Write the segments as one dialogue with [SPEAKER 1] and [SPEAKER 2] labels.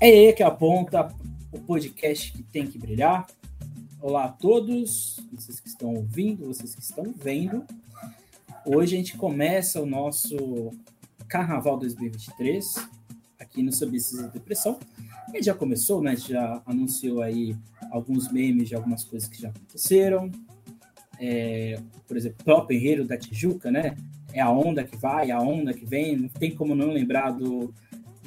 [SPEAKER 1] É ele que aponta o podcast que tem que brilhar. Olá a todos, vocês que estão ouvindo, vocês que estão vendo. Hoje a gente começa o nosso Carnaval 2023 aqui no Subsídio da Depressão. Ele já começou, né? Já anunciou aí alguns memes de algumas coisas que já aconteceram. É, por exemplo, o próprio enredo da Tijuca, né? É a onda que vai, a onda que vem. Não tem como não lembrar do,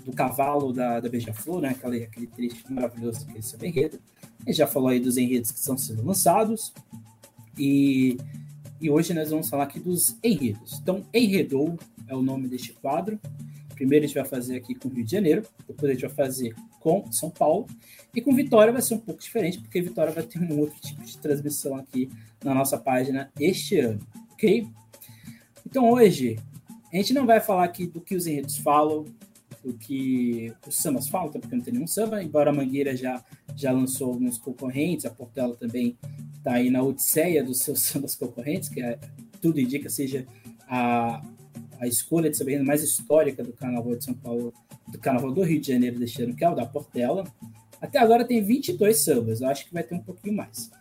[SPEAKER 1] do cavalo da, da Beija-Flor, né? Aquele, aquele trecho maravilhoso que é enredo. Ele já falou aí dos enredos que estão sendo lançados. E, e hoje nós vamos falar aqui dos enredos. Então, Enredou é o nome deste quadro. Primeiro a gente vai fazer aqui com Rio de Janeiro, depois a gente vai fazer com São Paulo. E com Vitória vai ser um pouco diferente, porque Vitória vai ter um outro tipo de transmissão aqui na nossa página este ano, ok? Então hoje a gente não vai falar aqui do que os enredos falam, do que os sambas falam, porque não tem nenhum samba, embora a Mangueira já, já lançou alguns concorrentes, a Portela também está aí na odisseia dos seus sambas concorrentes, que é, tudo indica seja a, a escolha de saber mais histórica do Carnaval de São Paulo, do Carnaval do Rio de Janeiro deste ano, que é o da Portela. Até agora tem 22 sambas, eu acho que vai ter um pouquinho mais.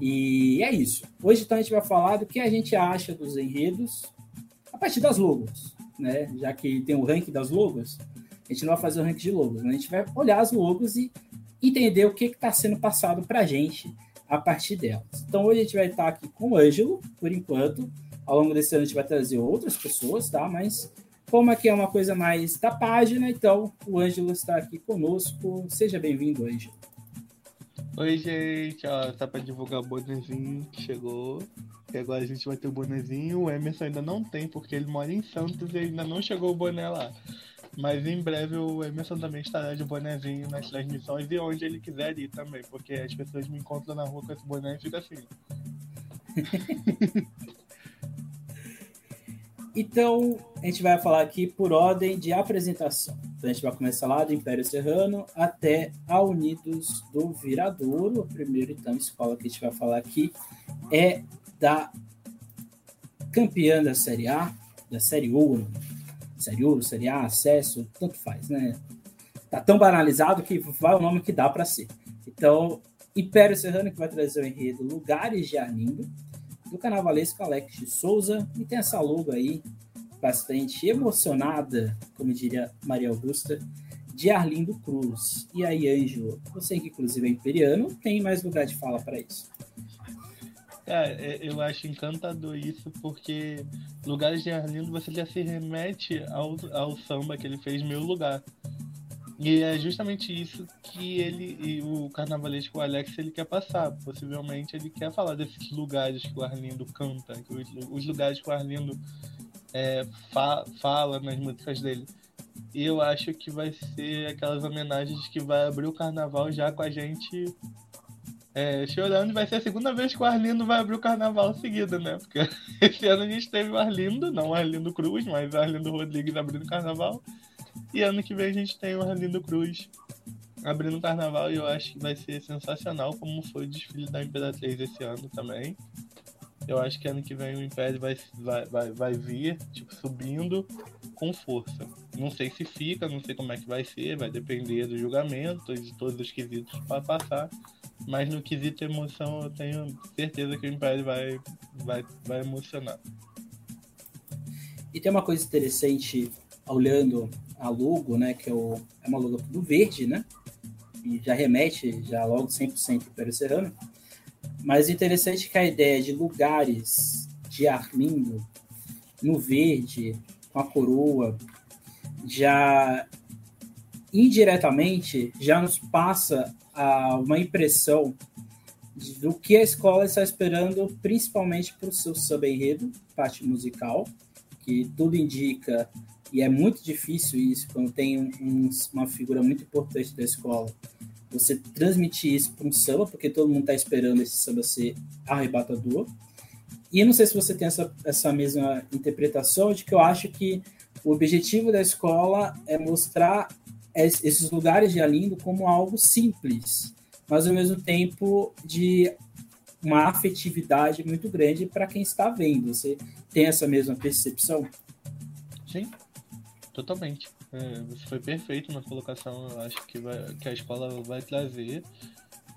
[SPEAKER 1] E é isso. Hoje então a gente vai falar do que a gente acha dos enredos a partir das logos, né? Já que tem o ranking das logos, a gente não vai fazer o ranking de logos, né? a gente vai olhar as logos e entender o que está sendo passado para a gente a partir delas. Então hoje a gente vai estar aqui com o Ângelo, por enquanto. Ao longo desse ano a gente vai trazer outras pessoas, tá? Mas como aqui é uma coisa mais da página, então o Ângelo está aqui conosco. Seja bem-vindo, Ângelo.
[SPEAKER 2] Oi, gente. Ó, tá para divulgar o bonezinho que chegou. E agora a gente vai ter o bonezinho. O Emerson ainda não tem, porque ele mora em Santos e ainda não chegou o boné lá. Mas em breve o Emerson também estará de bonezinho nas transmissões e onde ele quiser ir também, porque as pessoas me encontram na rua com esse boné e fica assim.
[SPEAKER 1] então, a gente vai falar aqui por ordem de apresentação. Então, a gente vai começar lá do Império Serrano até a Unidos do Viradouro. A primeira, então, escola que a gente vai falar aqui é da campeã da Série A, da Série Ouro, Série Ouro, Série A, acesso, tanto faz, né? Tá tão banalizado que vai o nome que dá para ser. Então, Império Serrano que vai trazer o enredo Lugares de Arlindo, do carnavalesco Alex de Souza, e tem essa logo aí, bastante emocionada, como diria Maria Augusta, de Arlindo Cruz. E aí, Ângelo, você que inclusive é imperiano, tem mais lugar de fala para isso.
[SPEAKER 2] É, é, eu acho encantador isso, porque Lugares de Arlindo você já se remete ao, ao samba que ele fez Meu Lugar. E é justamente isso que ele e o carnavalesco Alex ele quer passar. Possivelmente ele quer falar desses lugares que o Arlindo canta, os, os lugares que o Arlindo é, fa, fala nas músicas dele. E eu acho que vai ser aquelas homenagens que vai abrir o carnaval já com a gente é, chorando. Vai ser a segunda vez que o Arlindo vai abrir o carnaval seguido, né? Porque esse ano a gente teve o Arlindo, não o Arlindo Cruz, mas o Arlindo Rodrigues abrindo o carnaval. E ano que vem a gente tem o Arlindo Cruz abrindo o carnaval e eu acho que vai ser sensacional, como foi o desfile da Imperatriz esse ano também. Eu acho que ano que vem o Império vai, vai, vai, vai vir, tipo, subindo com força. Não sei se fica, não sei como é que vai ser, vai depender do julgamento e de todos os quesitos para passar. Mas no quesito emoção, eu tenho certeza que o Império vai, vai, vai emocionar.
[SPEAKER 1] E tem uma coisa interessante, olhando a logo, né, que é, o, é uma logo do verde, né? E já remete já logo 100% para Império Serrano. Mas interessante que a ideia de lugares de Arlindo no verde, com a coroa, já indiretamente já nos passa a, uma impressão do que a escola está esperando, principalmente para o seu samba-enredo, parte musical, que tudo indica, e é muito difícil isso, quando tem um, uma figura muito importante da escola, você transmitir isso para um samba, porque todo mundo está esperando esse samba ser arrebatador. E eu não sei se você tem essa, essa mesma interpretação, de que eu acho que o objetivo da escola é mostrar esses lugares de Alindo como algo simples, mas ao mesmo tempo de uma afetividade muito grande para quem está vendo. Você tem essa mesma percepção?
[SPEAKER 2] Sim, totalmente. É, você foi perfeito na colocação. Eu acho que, vai, que a escola vai trazer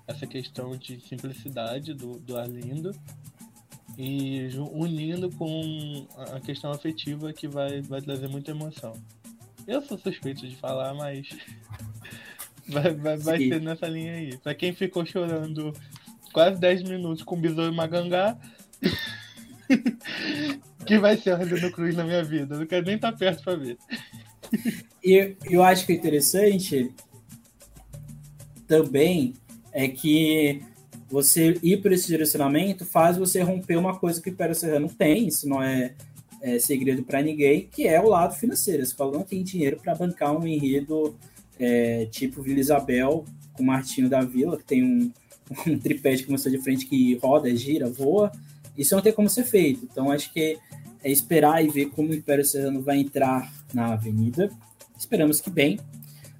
[SPEAKER 2] essa questão de simplicidade do, do Arlindo e unindo com a questão afetiva que vai, vai trazer muita emoção. Eu sou suspeito de falar, mas vai, vai, vai ser nessa linha aí. Pra quem ficou chorando quase 10 minutos com Besouro Magangá, que vai ser Arlindo Cruz na minha vida. Eu não quero nem estar tá perto pra ver.
[SPEAKER 1] E eu acho que interessante também é que você ir por esse direcionamento faz você romper uma coisa que o Império Serrano tem, isso não é, é segredo para ninguém, que é o lado financeiro. Você não tem dinheiro para bancar um enredo é, tipo Vila Isabel com Martinho da Vila, que tem um, um tripé de começou de frente que roda, gira, voa. Isso não tem como ser feito. Então acho que é esperar e ver como o Império Serrano vai entrar na avenida. Esperamos que bem,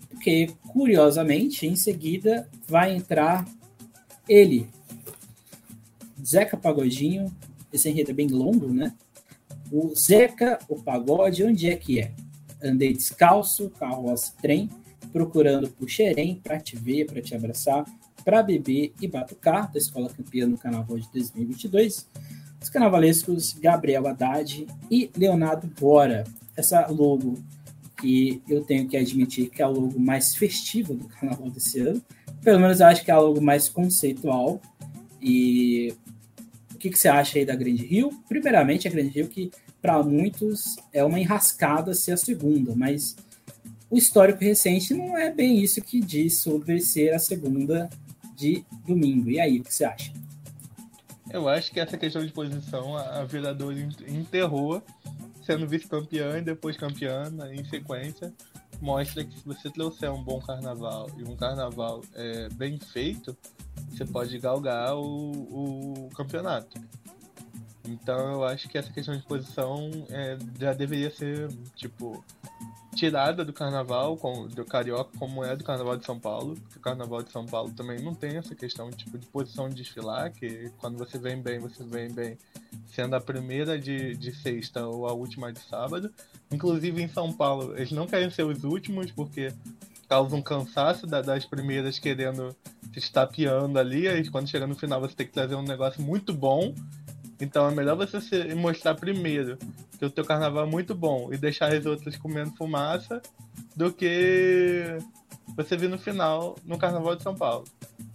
[SPEAKER 1] porque curiosamente, em seguida vai entrar ele, Zeca Pagodinho. Esse enredo é bem longo, né? O Zeca, o pagode, onde é que é? Andei descalço, carroça, trem, procurando por xerém para te ver, para te abraçar, para beber e batucar, da Escola Campeã no Carnaval de 2022. Os carnavalescos Gabriel Haddad e Leonardo Bora. Essa logo que eu tenho que admitir que é a logo mais festiva do carnaval desse ano. Pelo menos eu acho que é a logo mais conceitual. E o que, que você acha aí da Grande Rio? Primeiramente, a Grande Rio, que para muitos é uma enrascada ser a segunda, mas o histórico recente não é bem isso que diz sobre ser a segunda de domingo. E aí, o que você acha?
[SPEAKER 2] Eu acho que essa questão de posição a Virador enterrou sendo vice-campeã e depois campeã né, em sequência. Mostra que se você trouxer um bom carnaval e um carnaval é, bem feito, você pode galgar o, o campeonato. Então eu acho que essa questão de posição é, já deveria ser, tipo, tirada do carnaval, com, do carioca, como é do carnaval de São Paulo. Porque o carnaval de São Paulo também não tem essa questão tipo, de posição de desfilar, que quando você vem bem, você vem bem sendo a primeira de, de sexta ou a última de sábado. Inclusive em São Paulo, eles não querem ser os últimos, porque causa um cansaço da, das primeiras querendo se estapeando ali. Aí quando chega no final você tem que trazer um negócio muito bom. Então é melhor você se, mostrar primeiro que o teu carnaval é muito bom e deixar as outras comendo fumaça do que você vir no final no carnaval de São Paulo.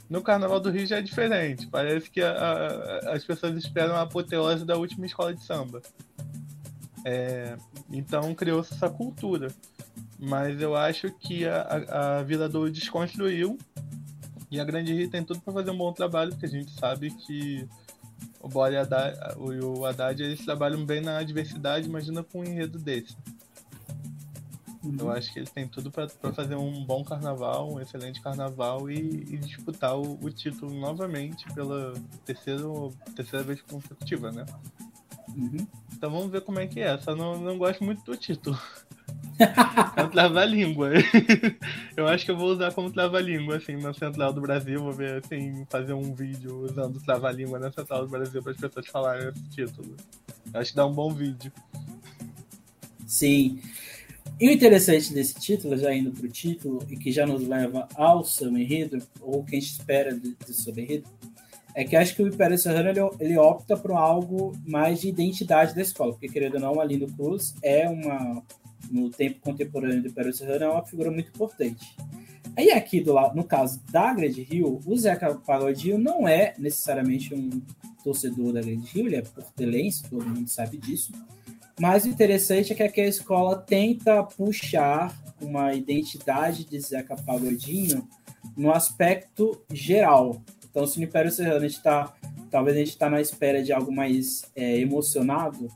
[SPEAKER 2] No carnaval do Rio já é diferente. Parece que a, a, as pessoas esperam a apoteose da última escola de samba. É, então criou-se essa cultura. Mas eu acho que a, a, Vila do desconstruiu e a Grande Rio tem tudo para fazer um bom trabalho, porque a gente sabe que o Bora e o Haddad, eles trabalham bem na diversidade, imagina com um enredo desse. Uhum. Eu acho que eles têm tudo para fazer um bom carnaval, um excelente carnaval e, e disputar o, o, título novamente pela terceira, terceira vez consecutiva, né? Uhum. Então vamos ver como é que é. Só não, não gosto muito do título. é um trava-língua. eu acho que eu vou usar como trava-língua, assim, na Central do Brasil. Vou ver, assim, fazer um vídeo usando trava-língua na Central do Brasil para as pessoas falarem esse título. Eu acho que dá um bom vídeo.
[SPEAKER 1] Sim. E o interessante desse título, já indo para o título, e que já nos leva ao Samba Enredo, ou o que a gente espera do, Samba Enredo, é que acho que o Império Serrano ele, ele, opta por algo mais de identidade da escola, porque querendo ou não, a Lindo Cruz é uma, no tempo contemporâneo do Império Serrano, é uma figura muito importante. Aí aqui, do lado, no caso da Grande Rio, o Zeca Pagodinho não é necessariamente um torcedor da Grande Rio, ele é portelense, todo mundo sabe disso. Mas o interessante é que aqui a escola tenta puxar uma identidade de Zeca Pagodinho no aspecto geral. Então, se no Império Serrano a gente está, talvez a gente está na espera de algo mais é, emocionado,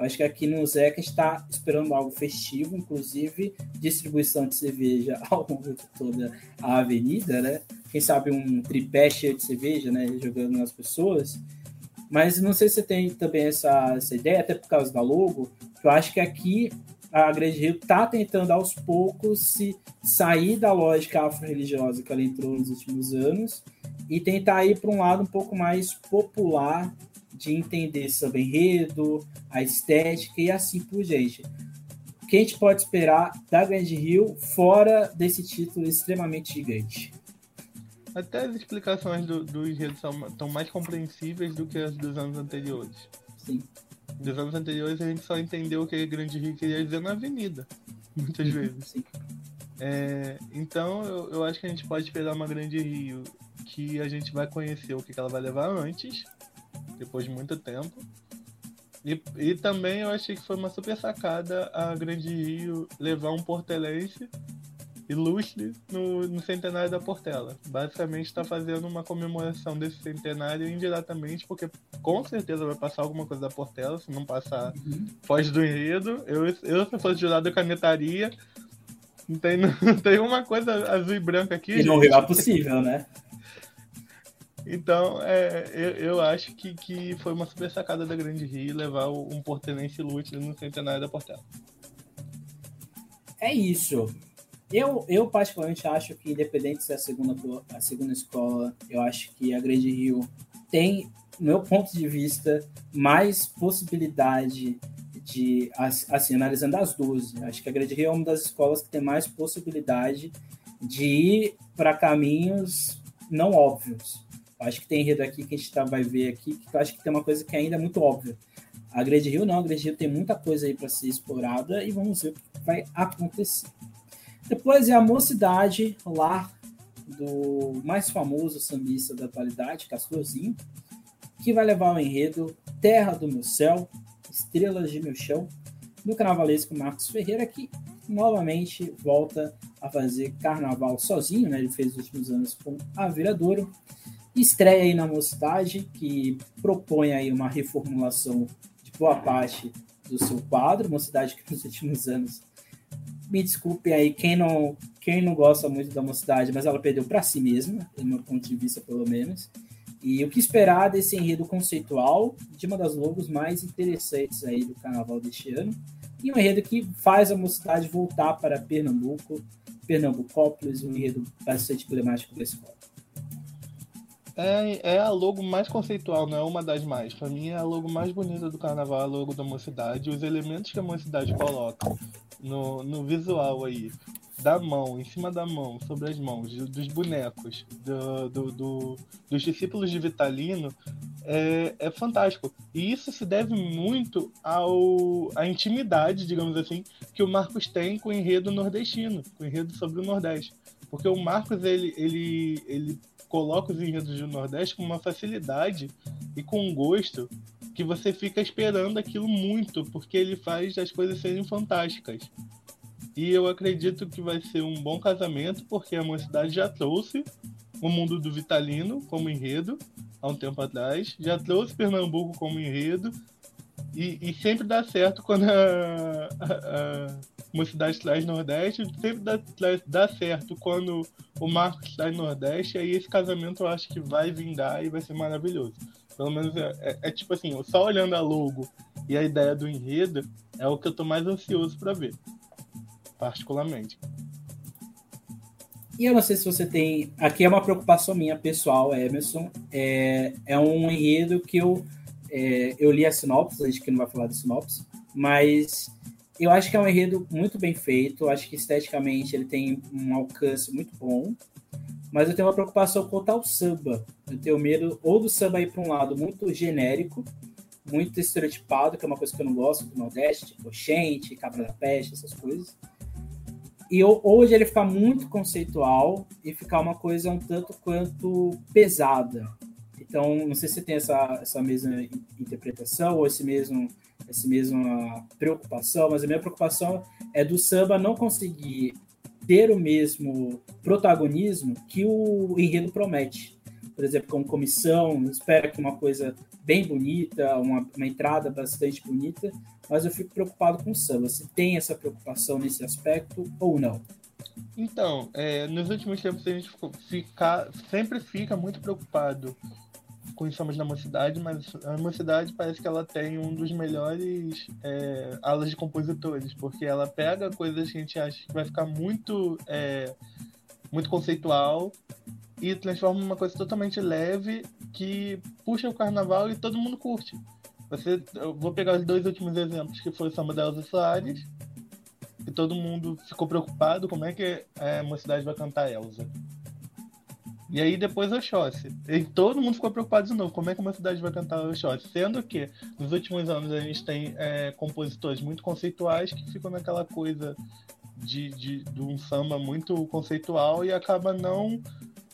[SPEAKER 1] Acho que aqui no Zeca está esperando algo festivo, inclusive distribuição de cerveja ao longo de toda a avenida, né? Quem sabe um tripé cheio de cerveja, né? Jogando nas pessoas. Mas não sei se você tem também essa, essa ideia, até por causa da logo, que eu acho que aqui a Grande Rio está tentando aos poucos se sair da lógica afro-religiosa que ela entrou nos últimos anos e tentar ir para um lado um pouco mais popular de entender sobre enredo, a estética e assim por diante. O que a gente pode esperar da Grande Rio fora desse título extremamente gigante?
[SPEAKER 2] Até as explicações do, do enredo são, são mais compreensíveis do que as dos anos anteriores.
[SPEAKER 1] Sim.
[SPEAKER 2] Dos anos anteriores a gente só entendeu o que a Grande Rio queria dizer na avenida, muitas
[SPEAKER 1] Uhum.
[SPEAKER 2] vezes.
[SPEAKER 1] Sim.
[SPEAKER 2] É, então eu, eu acho que a gente pode esperar uma Grande Rio que a gente vai conhecer o que, que ela vai levar antes, depois de muito tempo. E, e também eu achei que foi uma super sacada a Grande Rio levar um portelense ilustre no, no centenário da Portela. Basicamente está fazendo uma comemoração desse centenário indiretamente, porque com certeza vai passar alguma coisa da Portela, se não passar
[SPEAKER 1] Uhum.
[SPEAKER 2] foge do enredo. Eu, eu se fosse jurado, eu canetaria. Não tem, não tem uma coisa azul e branca aqui.
[SPEAKER 1] E não é possível, né?
[SPEAKER 2] Então, é, eu, eu acho que, que foi uma super sacada da Grande Rio levar um portelense ilustre no centenário da Portela.
[SPEAKER 1] É isso. Eu, eu particularmente acho que, independente se é a segunda, a segunda escola, eu acho que a Grande Rio tem, no meu ponto de vista, mais possibilidade de, as- assim, analisando as 12, acho que a Grande Rio é uma das escolas que tem mais possibilidade de ir para caminhos não óbvios. Acho que tem enredo aqui que a gente tá, vai ver aqui, que eu acho que tem uma coisa que ainda é muito óbvia. A Grande Rio não, a Grande Rio tem muita coisa aí para ser explorada e vamos ver o que vai acontecer. Depois é a Mocidade, lar do mais famoso sambista da atualidade, Castorzinho, que vai levar o enredo Terra do Meu Céu, Estrelas de Meu Chão, do carnavalesco Marcos Ferreira, que novamente volta a fazer carnaval sozinho, né? Ele fez os últimos anos com a Viradouro. Estreia aí na Mocidade, que propõe aí uma reformulação de boa parte do seu quadro, Mocidade que nos últimos anos me desculpe aí quem não, quem não gosta muito da mocidade, mas ela perdeu para si mesma, do meu ponto de vista, pelo menos. E o que esperar desse enredo conceitual de uma das logos mais interessantes aí do carnaval deste ano. E um enredo que faz a mocidade voltar para Pernambuco, Pernambucópolis, um enredo bastante emblemático da escola.
[SPEAKER 2] É, é a logo mais conceitual, não é uma das mais. Pra mim é a logo mais bonita do carnaval, a logo da mocidade. Os elementos que a mocidade coloca no, no visual aí, da mão, em cima da mão, sobre as mãos, do- dos bonecos, do, do- do- dos discípulos de Vitalino, é, é fantástico. E isso se deve muito ao, à intimidade, digamos assim, que o Marcos tem com o enredo nordestino, com o enredo sobre o Nordeste. Porque o Marcos, ele, ele, ele coloca os enredos do Nordeste com uma facilidade e com um gosto que você fica esperando aquilo muito, porque ele faz as coisas serem fantásticas. E eu acredito que vai ser um bom casamento, porque a mocidade já trouxe o mundo do Vitalino como enredo há um tempo atrás, já trouxe Pernambuco como enredo, e, e sempre dá certo quando a, a- a mocidade traz Nordeste, sempre dá, dá certo quando o Marcos traz Nordeste, aí esse casamento eu acho que vai vingar e vai ser maravilhoso. Pelo menos é, é- é tipo assim, só olhando a logo e a ideia do enredo é o que eu tô mais ansioso para ver, particularmente.
[SPEAKER 1] E eu não sei se você tem. Aqui é uma preocupação minha pessoal, Emerson. É, é um enredo que eu, é, eu li a sinopse, a gente que não vai falar de sinopse, mas eu acho que é um enredo muito bem feito. Acho que esteticamente ele tem um alcance muito bom. Mas eu tenho uma preocupação quanto ao samba. Eu tenho medo ou do samba ir para um lado muito genérico, muito estereotipado, que é uma coisa que eu não gosto do Nordeste, tipo Oxente, Cabra da Peste, essas coisas. E ho- hoje ele ficar muito conceitual e ficar uma coisa um tanto quanto pesada. Então, não sei se você tem essa, essa mesma in- interpretação ou esse mesmo, essa mesma preocupação, mas a minha preocupação é do samba não conseguir ter o mesmo protagonismo que o enredo promete. Por exemplo, como comissão, espera que uma coisa bem bonita, uma, uma entrada bastante bonita, mas eu fico preocupado com o samba. Se tem essa preocupação nesse aspecto ou não?
[SPEAKER 2] Então, é, nos últimos tempos a gente fica, sempre fica muito preocupado com os sambas da mocidade, mas a mocidade parece que ela tem um dos melhores é, alas de compositores, porque ela pega coisas que a gente acha que vai ficar muito, é, muito conceitual e transforma uma coisa totalmente leve que puxa o carnaval e todo mundo curte. Você, eu vou pegar os dois últimos exemplos, que foi o samba da Elza Soares que todo mundo ficou preocupado como é que a mocidade vai cantar Elsa. E aí depois Oxóssi. E todo mundo ficou preocupado de novo, como é que uma cidade vai cantar Oxóssi? Sendo que nos últimos anos a gente tem é, compositores muito conceituais que ficam naquela coisa de, de, de um samba muito conceitual e acaba não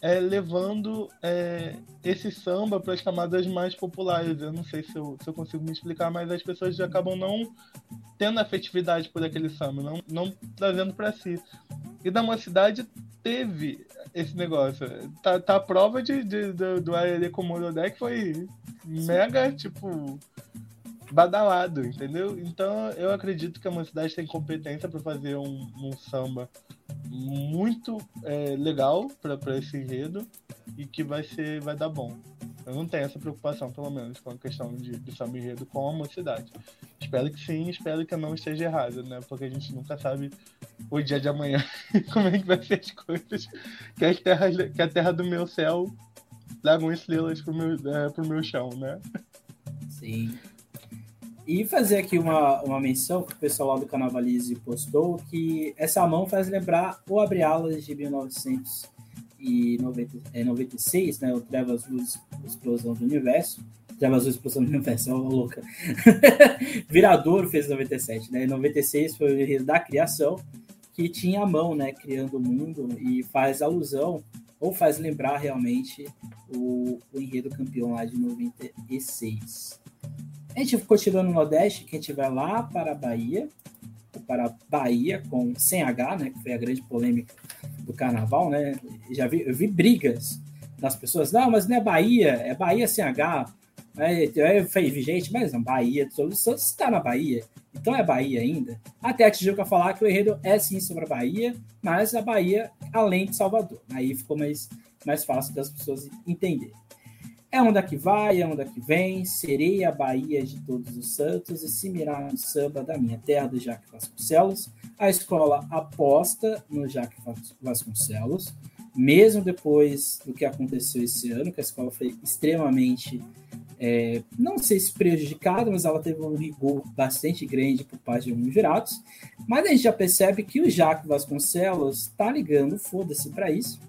[SPEAKER 2] é, levando é, esse samba para as camadas mais populares. Eu não sei se eu, se eu consigo me explicar, mas as pessoas acabam não tendo afetividade por aquele samba, não, não trazendo para si. E da mocidade teve esse negócio. Tá, tá a prova de, de, do, do Arerê com que foi mega, tipo, badalado, entendeu? Então eu acredito que a mocidade tem competência para fazer um, um samba muito é, legal para esse enredo e que vai ser vai dar bom. Eu não tenho essa preocupação, pelo menos, com a questão de, de samba enredo com a mocidade. Espero que sim, espero que eu não esteja errado, né? Porque a gente nunca sabe o dia de amanhã, como é que vai ser as coisas. Que a terra, que a terra do meu céu tragam estrelas pro meu, é, pro meu chão, né?
[SPEAKER 1] Sim. E fazer aqui uma, uma menção que o pessoal lá do Canavalize postou, que essa mão faz lembrar o Abre Alas de 1996, é, né? O Trevas Luz Explosão do Universo. Trevas Luz Explosão do Universo, é uma louca. Viradouro fez em 97, né? Em 96 foi o da criação, que tinha a mão, né? Criando o mundo e faz alusão ou faz lembrar realmente o, o enredo campeão lá de 96. A gente continua no Nordeste, quem estiver lá para a Bahia, para Bahia, com sem H, né? Que foi a grande polêmica do carnaval, né? Já vi, eu vi brigas das pessoas, não, mas não é Bahia, é Bahia sem H. Aí eu falei, gente, mas não, Bahia, todos Santos está na Bahia, então é Bahia ainda. Até a Tijuca falar que o enredo é sim sobre a Bahia, mas a Bahia além de Salvador. Aí ficou mais, mais fácil das pessoas entenderem. É onda que vai, é onda que vem, serei a Bahia de todos os santos e se mirar no samba da minha terra do Jaque Vasconcelos. A escola aposta no Jaque Vasconcelos, mesmo depois do que aconteceu esse ano, que a escola foi extremamente, é, não sei se prejudicada, mas ela teve um rigor bastante grande por parte de alguns jurados. Mas a gente já percebe que o Jaque Vasconcelos está ligando, foda-se para isso,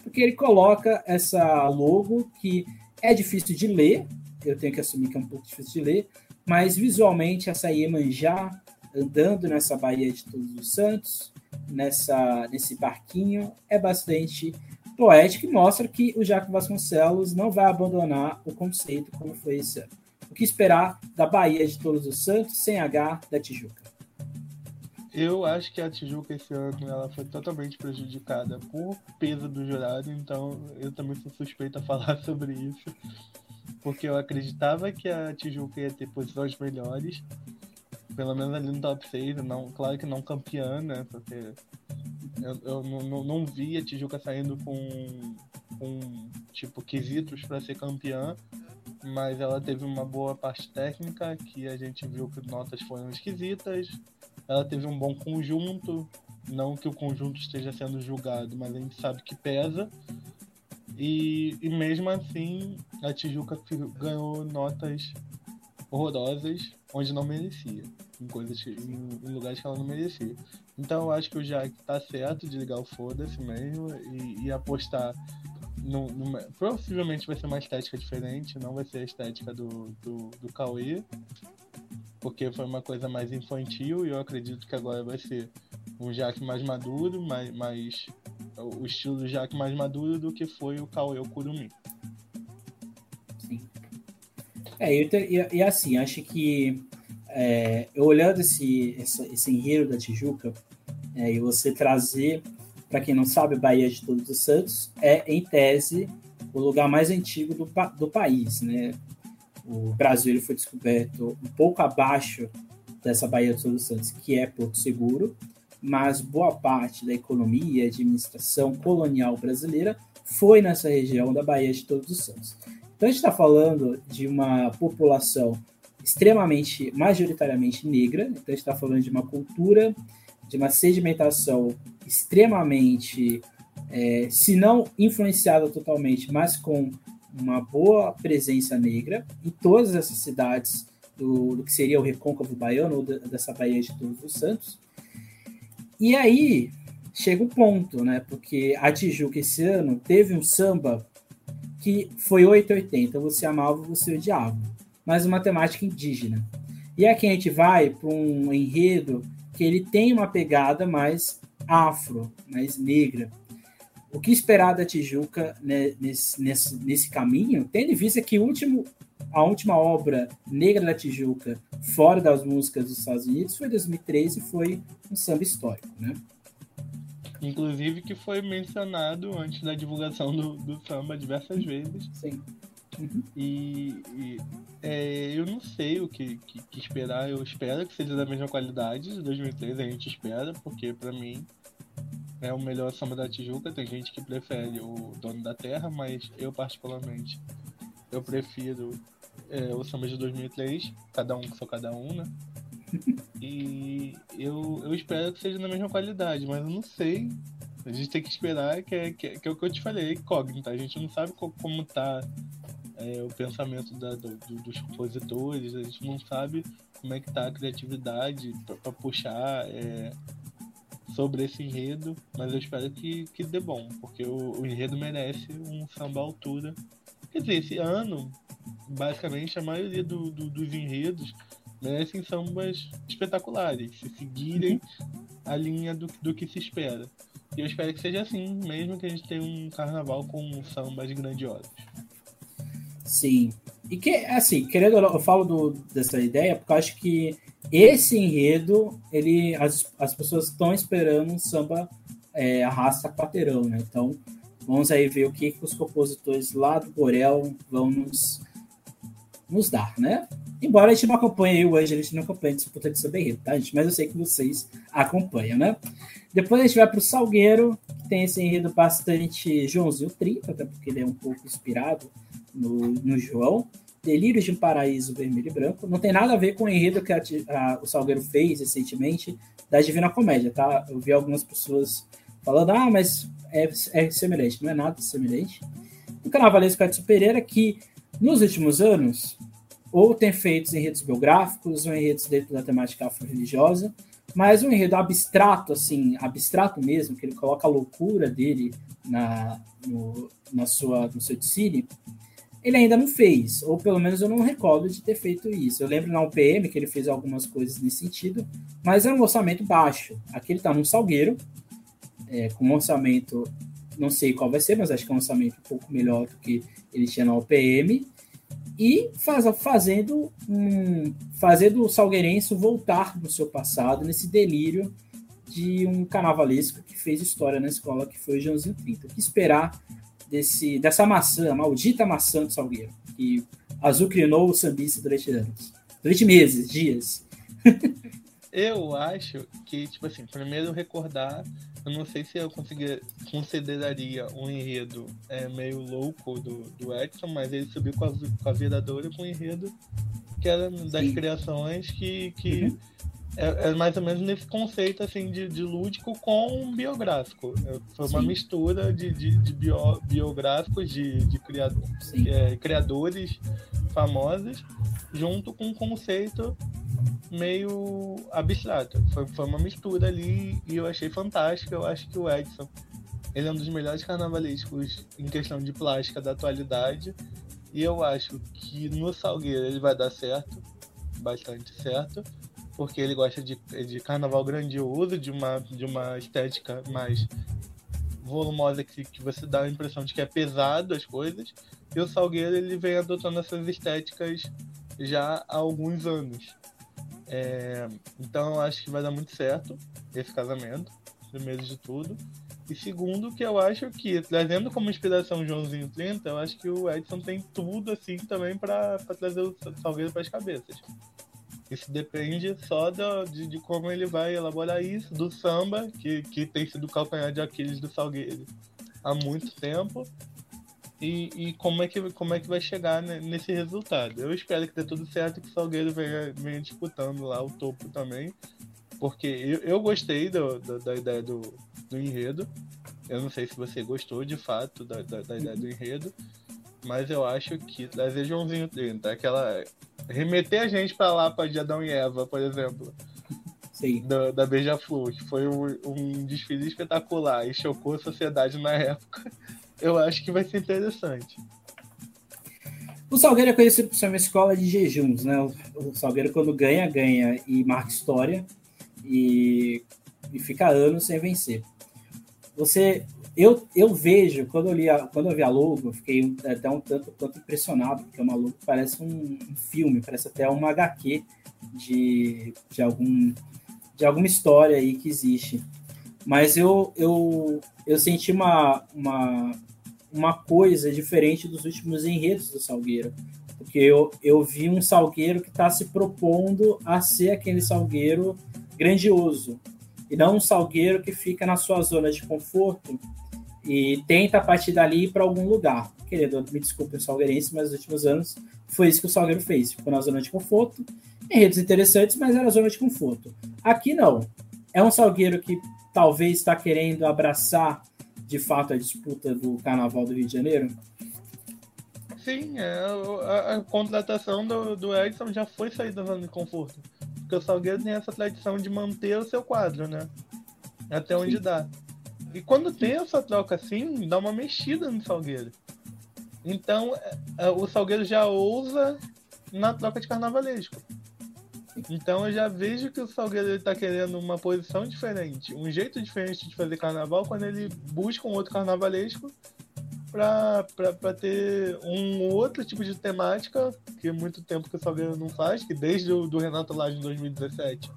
[SPEAKER 1] porque ele coloca essa logo que é difícil de ler, eu tenho que assumir que é um pouco difícil de ler, mas visualmente essa Iemanjá andando nessa Baía de Todos os Santos, nessa, nesse barquinho, é bastante poético e mostra que o Jaco Vasconcelos não vai abandonar o conceito como foi esse ano. O que esperar da Bahia de Todos os Santos sem H da Tijuca?
[SPEAKER 2] Eu acho que a Tijuca esse ano ela foi totalmente prejudicada por peso do jurado, então eu também sou suspeito a falar sobre isso. Porque eu acreditava que a Tijuca ia ter posições melhores, pelo menos ali no top 6, não, claro que não campeã, né? Porque eu, eu não, não vi a Tijuca saindo com, com tipo, quesitos para ser campeã, mas ela teve uma boa parte técnica, que a gente viu que notas foram esquisitas, ela teve um bom conjunto, não que o conjunto esteja sendo julgado, mas a gente sabe que pesa. E, e mesmo assim, a Tijuca ganhou notas horrorosas onde não merecia, em coisas em, em, lugares que ela não merecia. Então eu acho que o Jack tá certo de ligar o foda-se mesmo e, e apostar no, no, possivelmente vai ser uma estética diferente, não vai ser a estética do, do, do Cauê, porque foi uma coisa mais infantil e eu acredito que agora vai ser um Jaque mais maduro, mais, mais o estilo do Jaque mais maduro do que foi o Cauê Kurumi.
[SPEAKER 1] Sim. É, e, e, assim, acho que é, eu olhando esse, esse, esse enredo da Tijuca, é, e você trazer, para quem não sabe, Bahia de Todos os Santos é, em tese, o lugar mais antigo do, do país, né? O Brasil ele foi descoberto um pouco abaixo dessa Baía de Todos Santos, que é Porto Seguro, mas boa parte da economia e administração colonial brasileira foi nessa região da Baía de Todos os Santos. Então a gente está falando de uma população extremamente, majoritariamente negra, então a gente está falando de uma cultura, de uma sedimentação extremamente, é, se não influenciada totalmente, mas com uma boa presença negra em todas essas cidades do, do que seria o recôncavo baiano, ou dessa Baía de Todos os Santos. E aí chega o ponto, né? Porque a Tijuca esse ano teve um samba que foi 880, você amava, você odiava, mas uma temática indígena. E aqui a gente vai para um enredo que ele tem uma pegada mais afro, mais negra. O que esperar da Tijuca né, nesse, nesse, nesse caminho, tendo em vista que último, a última obra negra da Tijuca, fora das músicas dos Estados Unidos, foi 2013 e foi um samba histórico, né?
[SPEAKER 2] Inclusive que foi mencionado antes da divulgação do, do samba diversas vezes.
[SPEAKER 1] Sim.
[SPEAKER 2] Uhum. E, e é, eu não sei o que, que, que, esperar. Eu espero que seja da mesma qualidade de 2003, a gente espera, porque para mim é o melhor samba da Tijuca. Tem gente que prefere o Dono da Terra, mas eu particularmente eu prefiro é, o samba de 2003, cada um que sou cada um, né? E eu, eu espero que seja da mesma qualidade, mas eu não sei. A gente tem que esperar, que é, que é, que é o que eu te falei, incógnita. A gente não sabe como tá é, o pensamento da, do, dos compositores, a gente não sabe como é que tá a criatividade para puxar é, sobre esse enredo, mas eu espero que, que dê bom, porque o, o enredo merece um samba altura. Quer dizer, esse ano, basicamente, a maioria do, do, dos enredos merecem sambas espetaculares, se seguirem a linha do, do que se espera. E eu espero que seja assim, mesmo que a gente tenha um carnaval com sambas grandiosos.
[SPEAKER 1] Sim. E que, assim, querendo, eu falo do, dessa ideia porque eu acho que esse enredo, ele, as, as pessoas estão esperando um samba é, arrasta quarteirão, né? Então, vamos aí ver o que, que os compositores lá do Borel vão nos, nos dar, né? Embora a gente não acompanhe o Ângelo, a gente não acompanha a disputa de samba enredo, tá, gente? Mas eu sei que vocês acompanham, né? Depois a gente vai para o Salgueiro, que tem esse enredo bastante Joãozinho 30, até porque ele é um pouco inspirado no, no João. Delírios de um Paraíso Vermelho e Branco. Não tem nada a ver com o enredo que a, a, o Salgueiro fez recentemente da Divina Comédia, tá? Eu vi algumas pessoas falando, ah, mas é, é semelhante. Não é nada semelhante. O Carnavalesco Edson Pereira, que nos últimos anos, ou tem feito enredos biográficos, ou enredos dentro da temática afro-religiosa, mas um enredo abstrato, assim, abstrato mesmo, que ele coloca a loucura dele na, no, na sua, no seu decílio, ele ainda não fez, ou pelo menos eu não recordo de ter feito isso. Eu lembro na UPM que ele fez algumas coisas nesse sentido, mas era um orçamento baixo. Aqui ele está num salgueiro, é, com um orçamento, não sei qual vai ser, mas acho que é um orçamento um pouco melhor do que ele tinha na UPM, e faz, fazendo, um, fazendo o salgueirense voltar no seu passado, nesse delírio de um carnavalesco que fez história na escola, que foi o Joãozinho 30. O que esperar desse, dessa maçã, a maldita maçã do Salgueiro, que azucrinou o sambista durante anos, durante meses, dias.
[SPEAKER 2] eu acho que, tipo assim, primeiro recordar, eu não sei se eu conseguir, consideraria um enredo é, meio louco do, do Edson, mas ele subiu com a, com a Viradoura com um enredo que era das Sim. criações que, que uhum é, é, mais ou menos nesse conceito assim de, de lúdico com biográfico. É, foi uma Sim. mistura de, de, de bio, biográficos de, de criador, é, criadores famosos junto com um conceito meio abstrato. Foi, foi uma mistura ali e eu achei fantástico. Eu acho que o Edson ele é um dos melhores carnavalescos em questão de plástica da atualidade. E eu acho que no Salgueiro ele vai dar certo, bastante certo porque ele gosta de, de carnaval grandioso, de uma, de uma estética mais volumosa que, que você dá a impressão de que é pesado as coisas. E o Salgueiro ele vem adotando essas estéticas já há alguns anos. É, então acho que vai dar muito certo esse casamento, primeiro de tudo. E segundo, que eu acho que, trazendo como inspiração Joãozinho 30, eu acho que o Edson tem tudo assim também para trazer o Salgueiro para as cabeças. Isso depende só do, de, de, como ele vai elaborar isso, do samba, que, que tem sido o calcanhar de Aquiles do Salgueiro há muito tempo, e, e como, é que, como é que vai chegar nesse resultado. Eu espero que dê tudo certo que o Salgueiro venha, venha disputando lá o topo também, porque eu, eu gostei do, do, da ideia do, do enredo. Eu não sei se você gostou de fato da, da, da ideia do enredo, mas eu acho que trazer Joãozinho 30, aquela remeter a gente para lá para de Adão e Eva, por exemplo. da, da Beija-Flor, que foi um, um desfile espetacular e chocou a sociedade na época, eu acho que vai ser interessante.
[SPEAKER 1] O Salgueiro é conhecido por ser uma escola de jejuns, né? O Salgueiro, quando ganha, ganha e marca história e, e fica anos sem vencer. Você, eu, eu vejo, quando eu, li a, quando eu vi a logo, eu fiquei até um tanto impressionado, porque é uma logo que parece um, um filme, parece até uma HQ de, de, algum, de alguma história aí que existe. Mas eu, eu, eu senti uma, uma, uma coisa diferente dos últimos enredos do Salgueiro. Porque eu, eu vi um Salgueiro que está se propondo a ser aquele Salgueiro grandioso. E não um Salgueiro que fica na sua zona de conforto e tenta a partir dali ir para algum lugar. Querido, me desculpe o salgueirense, mas nos últimos anos foi isso que o Salgueiro fez. Ficou na zona de conforto, enredos interessantes, mas era zona de conforto. Aqui não. É um Salgueiro que talvez está querendo abraçar de fato a disputa do Carnaval do Rio de Janeiro?
[SPEAKER 2] Sim, é, a, a, contratação do, do Edson já foi sair da zona de conforto. Porque o Salgueiro tem essa tradição de manter o seu quadro, né? Até onde Sim. dá. E quando tem essa troca assim, dá uma mexida no Salgueiro. Então, é, é, o Salgueiro já ousa na troca de carnavalesco. Então eu já vejo que o Salgueiro está querendo uma posição diferente, um jeito diferente de fazer carnaval quando ele busca um outro carnavalesco para ter um outro tipo de temática, que é muito tempo que o Salgueiro não faz, que desde o do Renato Lage em 2017,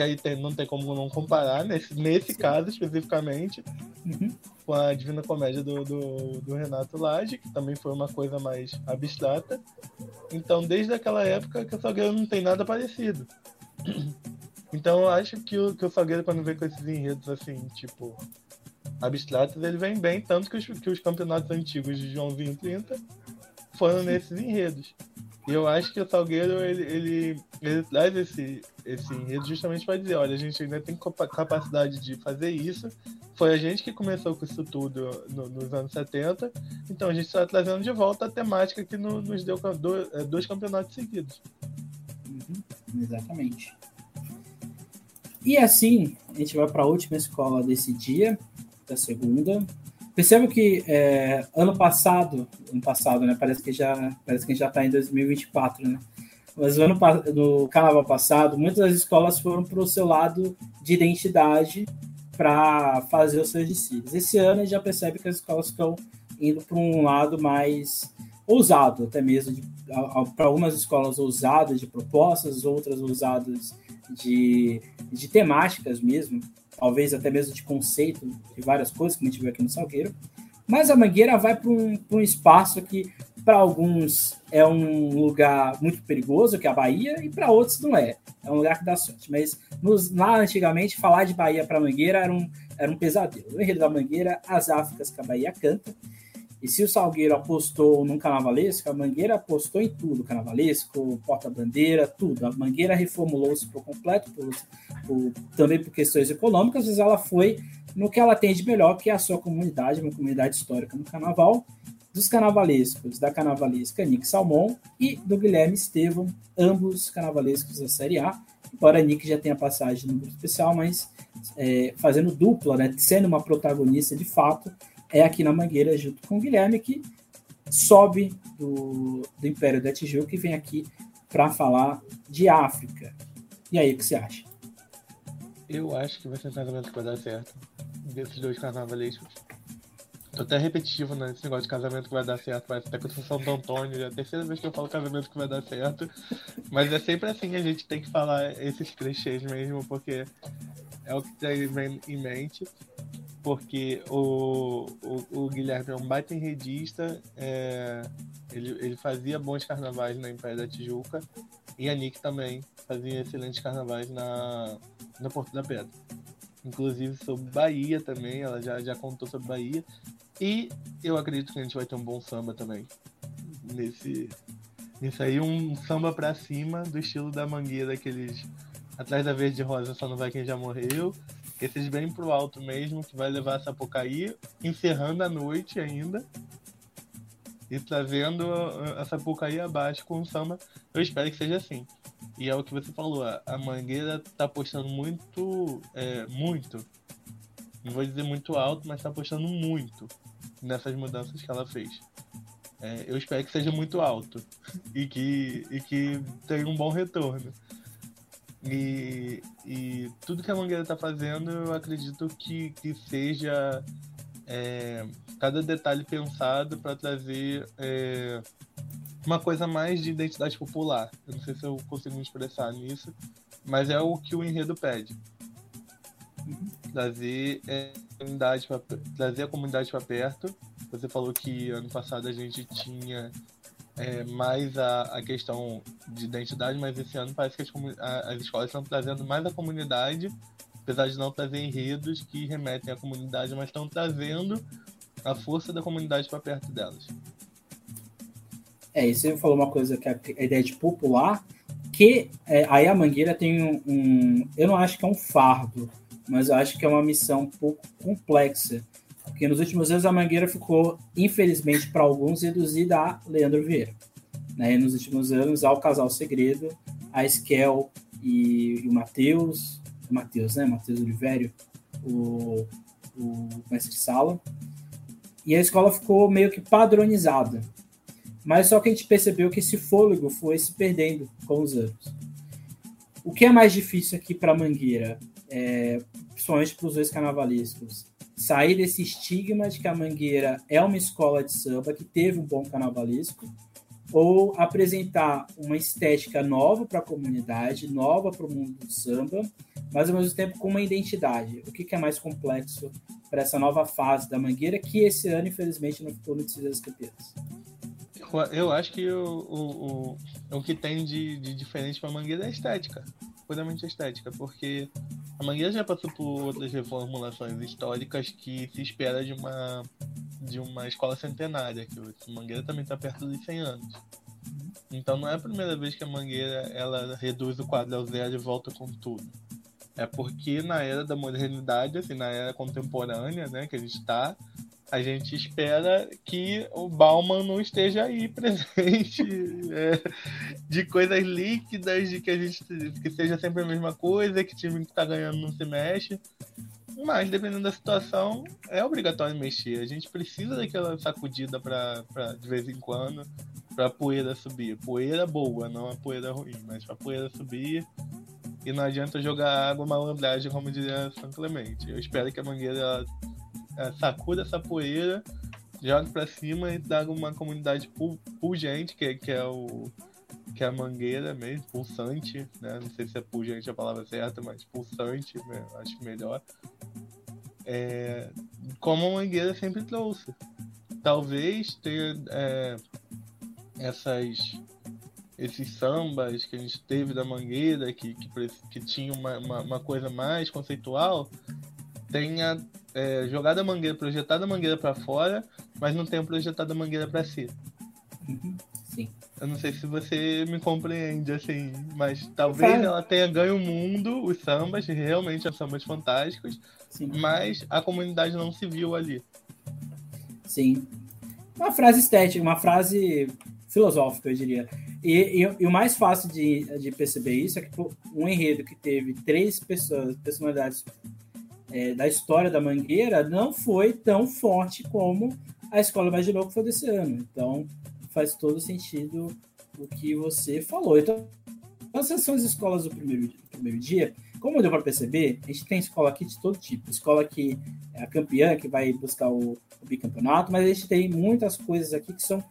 [SPEAKER 2] que aí tem, não tem como não comparar, nesse, nesse caso especificamente, uhum. com a Divina Comédia do, do, do Renato Lage, que também foi uma coisa mais abstrata. Então, desde aquela época que o Salgueiro não tem nada parecido. Então, eu acho que o, que o Salgueiro, quando vem com esses enredos assim, tipo, abstratos, ele vem bem, tanto que os, que os campeonatos antigos de Joãozinho 30 foram nesses enredos. E eu acho que o Salgueiro, ele, ele, ele traz esse, esse enredo justamente para dizer, olha, a gente ainda tem capacidade de fazer isso, foi a gente que começou com isso tudo no, nos anos 70, então a gente está trazendo de volta a temática que no, nos deu dois, é, dois campeonatos seguidos.
[SPEAKER 1] Uhum, exatamente. E assim, a gente vai para a última escola desse dia, da segunda. Percebo que é, ano passado, ano passado, né? Parece que já parece que já está em 2024, né? Mas no, ano, no carnaval passado, muitas das escolas foram para o seu lado de identidade para fazer os seus desfiles. Esse ano a gente já percebe que as escolas estão indo para um lado mais ousado, até mesmo para algumas escolas ousadas de propostas, outras ousadas de, de temáticas mesmo, talvez até mesmo de conceito de várias coisas, como a gente viu aqui no Salgueiro. Mas a Mangueira vai para um, um espaço que, para alguns, é um lugar muito perigoso, que é a Bahia, e para outros não é. É um lugar que dá sorte. Mas nos, lá antigamente, falar de Bahia para Mangueira era um, era um pesadelo. O enredo da Mangueira, as Áfricas que a Bahia canta, e se o Salgueiro apostou num carnavalesco, a Mangueira apostou em tudo: carnavalesco, porta-bandeira, tudo. A Mangueira reformulou-se por completo, por, por, também por questões econômicas, mas ela foi no que ela tem de melhor, que é a sua comunidade, uma comunidade histórica no carnaval, dos carnavalescos, da carnavalesca Nick Salmon e do Guilherme Estevam, ambos carnavalescos da Série A. Embora Nick já tenha passagem no grupo especial, mas é, fazendo dupla, né, sendo uma protagonista de fato, é aqui na Mangueira, junto com o Guilherme, que sobe do, do Império da Tijuca e vem aqui para falar de África. E aí, o que você acha?
[SPEAKER 2] Eu acho que vai ser um casamento que vai dar certo. Desses dois carnavalescos. Tô até repetitivo nesse né? negócio de casamento que vai dar certo. Vai até com o Santo Antônio. É a terceira vez que eu falo casamento que vai dar certo. Mas é sempre assim, a gente tem que falar esses clichês mesmo, porque é o que tem em mente porque o, o, o, Guilherme é um baita enredista, é, ele, ele fazia bons carnavais na Império da Tijuca, e a Nick também fazia excelentes carnavais na, na Porto da Pedra. Inclusive sobre Bahia também, ela já, já contou sobre Bahia. E eu acredito que a gente vai ter um bom samba também. Nesse, nesse aí, um samba pra cima, do estilo da mangueira, aqueles. Atrás da verde rosa só não vai quem já morreu esses bem pro alto mesmo, que vai levar a Sapucaí, encerrando a noite ainda. E trazendo a Sapucaí abaixo com o samba. Eu espero que seja assim. E é o que você falou, a Mangueira tá apostando muito, é, muito, não vou dizer muito alto, mas tá apostando muito nessas mudanças que ela fez. É, eu espero que seja muito alto e que, e que tenha um bom retorno. E, e tudo que a Mangueira está fazendo, eu acredito que, que seja é, cada detalhe pensado para trazer é, uma coisa mais de identidade popular. Eu não sei se eu consigo me expressar nisso, mas é o que o enredo pede. Trazer, é, comunidade pra, trazer a comunidade para perto. Você falou que ano passado a gente tinha é, mais a, a questão de identidade, mas esse ano parece que as, as escolas estão trazendo mais a comunidade, apesar de não trazer enredos que remetem à comunidade, mas estão trazendo a força da comunidade para perto delas.
[SPEAKER 1] É, e você falou uma coisa que é a ideia de popular, que é, aí a Mangueira tem um, um, Eu não acho que é um fardo, mas eu acho que é uma missão um pouco complexa. Porque nos últimos anos a Mangueira ficou, infelizmente para alguns, reduzida a Leandro Vieira. Né? nos últimos anos, ao Casal Segredo, a Esquel e, e o Matheus, o Matheus, né? Matheus Olivério, o, o mestre sala. E a escola ficou meio que padronizada. Mas só que a gente percebeu que esse fôlego foi se perdendo com os anos. O que é mais difícil aqui para Mangueira, é, para os dois carnavalescos, sair desse estigma de que a Mangueira é uma escola de samba que teve um bom carnavalesco, ou apresentar uma estética nova para a comunidade, nova para o mundo do samba, mas ao mesmo tempo com uma identidade. O que, que é mais complexo para essa nova fase da Mangueira, que esse ano, infelizmente, não ficou no Desfile das Campeãs?
[SPEAKER 2] Eu acho que o, o, o, o que tem de, de diferente para a Mangueira é a estética, puramente estética, porque a Mangueira já passou por outras reformulações históricas que se espera de uma, de uma escola centenária, que a Mangueira também está perto dos 100 anos. Então não é a primeira vez que a Mangueira ela reduz o quadro ao zero e volta com tudo. É porque na era da modernidade, assim, na era contemporânea, né, que a gente está, a gente espera que o Bauman não esteja aí presente é, de coisas líquidas, de que a gente que seja sempre a mesma coisa, que time que está ganhando não se mexe. Mas dependendo da situação, é obrigatório mexer. A gente precisa daquela sacudida para de vez em quando para a poeira subir. Poeira boa, não a poeira ruim, mas para a poeira subir. E não adianta jogar água malandragem, como diria São Clemente. Eu espero que a Mangueira é, sacuda essa poeira, joga para cima e traga uma comunidade pulgente, que, que é o que é a mangueira mesmo, pulsante, né? Não sei se é pulgente a palavra certa, mas pulsante, né? acho melhor. É, como a mangueira sempre trouxe. Talvez ter é, essas esses sambas que a gente teve da Mangueira, que, que, que tinha uma, uma, uma coisa mais conceitual, tenha é, jogado a mangueira, projetado a mangueira para fora, mas não tenha projetado a mangueira para si.
[SPEAKER 1] Uhum, sim.
[SPEAKER 2] Eu não sei se você me compreende, assim, mas talvez ela tenha ganho o mundo, os sambas, realmente são sambas fantásticos, sim. mas a comunidade não se viu ali.
[SPEAKER 1] Sim. Uma frase estética, uma frase filosófica, eu diria. E, e, e, o mais fácil de, de perceber isso é que um enredo que teve três pessoas, personalidades é, da história da Mangueira não foi tão forte como a escola imaginou que foi desse ano. Então, faz todo sentido o que você falou. Então, essas são as escolas do primeiro, do primeiro dia. Como deu para perceber, a gente tem escola aqui de todo tipo. Escola que é a campeã, que vai buscar o, o bicampeonato, mas a gente tem muitas coisas aqui que são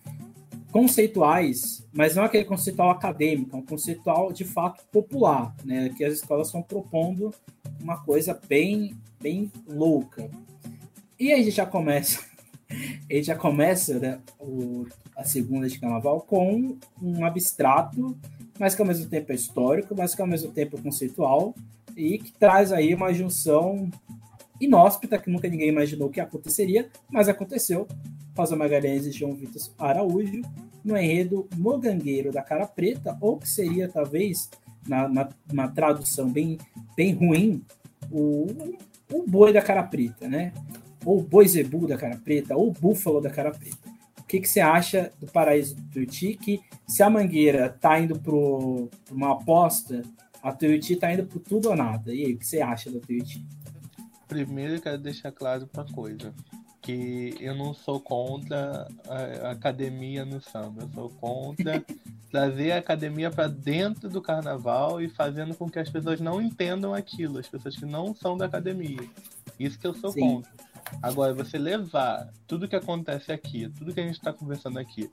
[SPEAKER 1] conceituais, mas não aquele conceitual acadêmico, é um conceitual de fato popular, né? Que as escolas estão propondo uma coisa bem, bem louca. E aí a gente já começa, a gente já começa né, o, a segunda de carnaval com um abstrato, mas que ao mesmo tempo é histórico, mas que ao mesmo tempo é conceitual e que traz aí uma junção inóspita que nunca ninguém imaginou que aconteceria, mas aconteceu Rosa Magalhães e João Vitor Araújo, no enredo Mogangueiro da Cara Preta, ou que seria talvez, na, na, tradução bem, bem ruim, o, o boi da cara preta, né? Ou boi zebu da cara preta, ou búfalo da cara preta. que, que você acha do Paraíso do Tuiuti, que se a Mangueira está indo para uma aposta, a Tuiuti está indo para tudo ou nada. E aí, o que você acha da Tuiuti?
[SPEAKER 2] Primeiro, eu quero deixar claro uma coisa que eu não sou contra a academia no samba, eu sou contra trazer a academia para dentro do carnaval e fazendo com que as pessoas não entendam aquilo, as pessoas que não são da academia. Isso que eu sou Sim. contra. Agora, você levar tudo que acontece aqui, tudo que a gente está conversando aqui,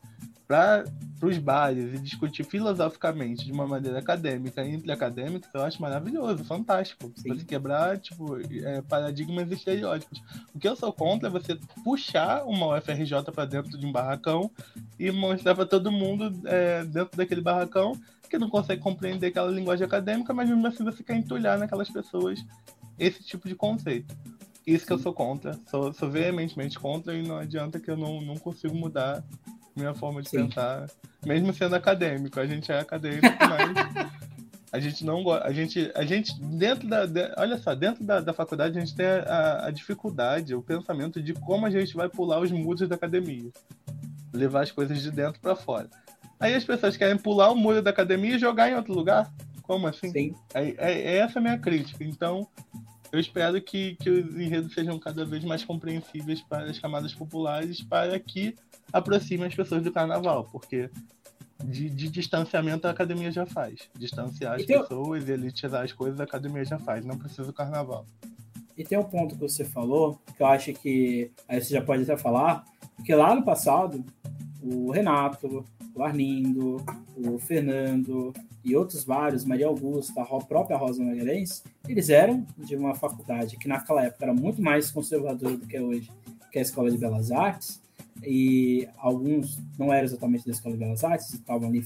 [SPEAKER 2] para os bares e discutir filosoficamente de uma maneira acadêmica, entre acadêmicos, eu acho maravilhoso, fantástico. Sim. Você quebrar tipo, é, paradigmas e estereótipos. O que eu sou contra é você puxar uma UFRJ para dentro de um barracão e mostrar para todo mundo é, dentro daquele barracão que não consegue compreender aquela linguagem acadêmica, mas mesmo assim você quer entulhar naquelas pessoas esse tipo de conceito. Isso que eu sou contra, sou, sou veementemente contra e não adianta que eu não, não consigo mudar minha forma de Sim. pensar, mesmo sendo acadêmico. A gente é acadêmico, mas a gente não gosta. A gente, a gente dentro da. De, olha só, dentro da, da faculdade a gente tem a, a, dificuldade, o pensamento de como a gente vai pular os muros da academia. Levar as coisas de dentro para fora. Aí as pessoas querem pular o muro da academia e jogar em outro lugar. Como assim? Sim. É, é, é essa a minha crítica. Então, eu espero que, que os enredos sejam cada vez mais compreensíveis para as camadas populares, para que aproximem as pessoas do carnaval, porque de, de distanciamento a academia já faz. Distanciar as então, pessoas e elitizar as coisas a academia já faz, não precisa do carnaval.
[SPEAKER 1] E tem um ponto que você falou, que eu acho que aí você já pode até falar, porque lá no passado, o Renato, o Arlindo, o Fernando e outros vários, Maria Augusta, a própria Rosa Magalhães, eles eram de uma faculdade que naquela época era muito mais conservadora do que é hoje, que é a Escola de Belas Artes, e alguns não eram exatamente da Escola de Belas Artes, estavam ali,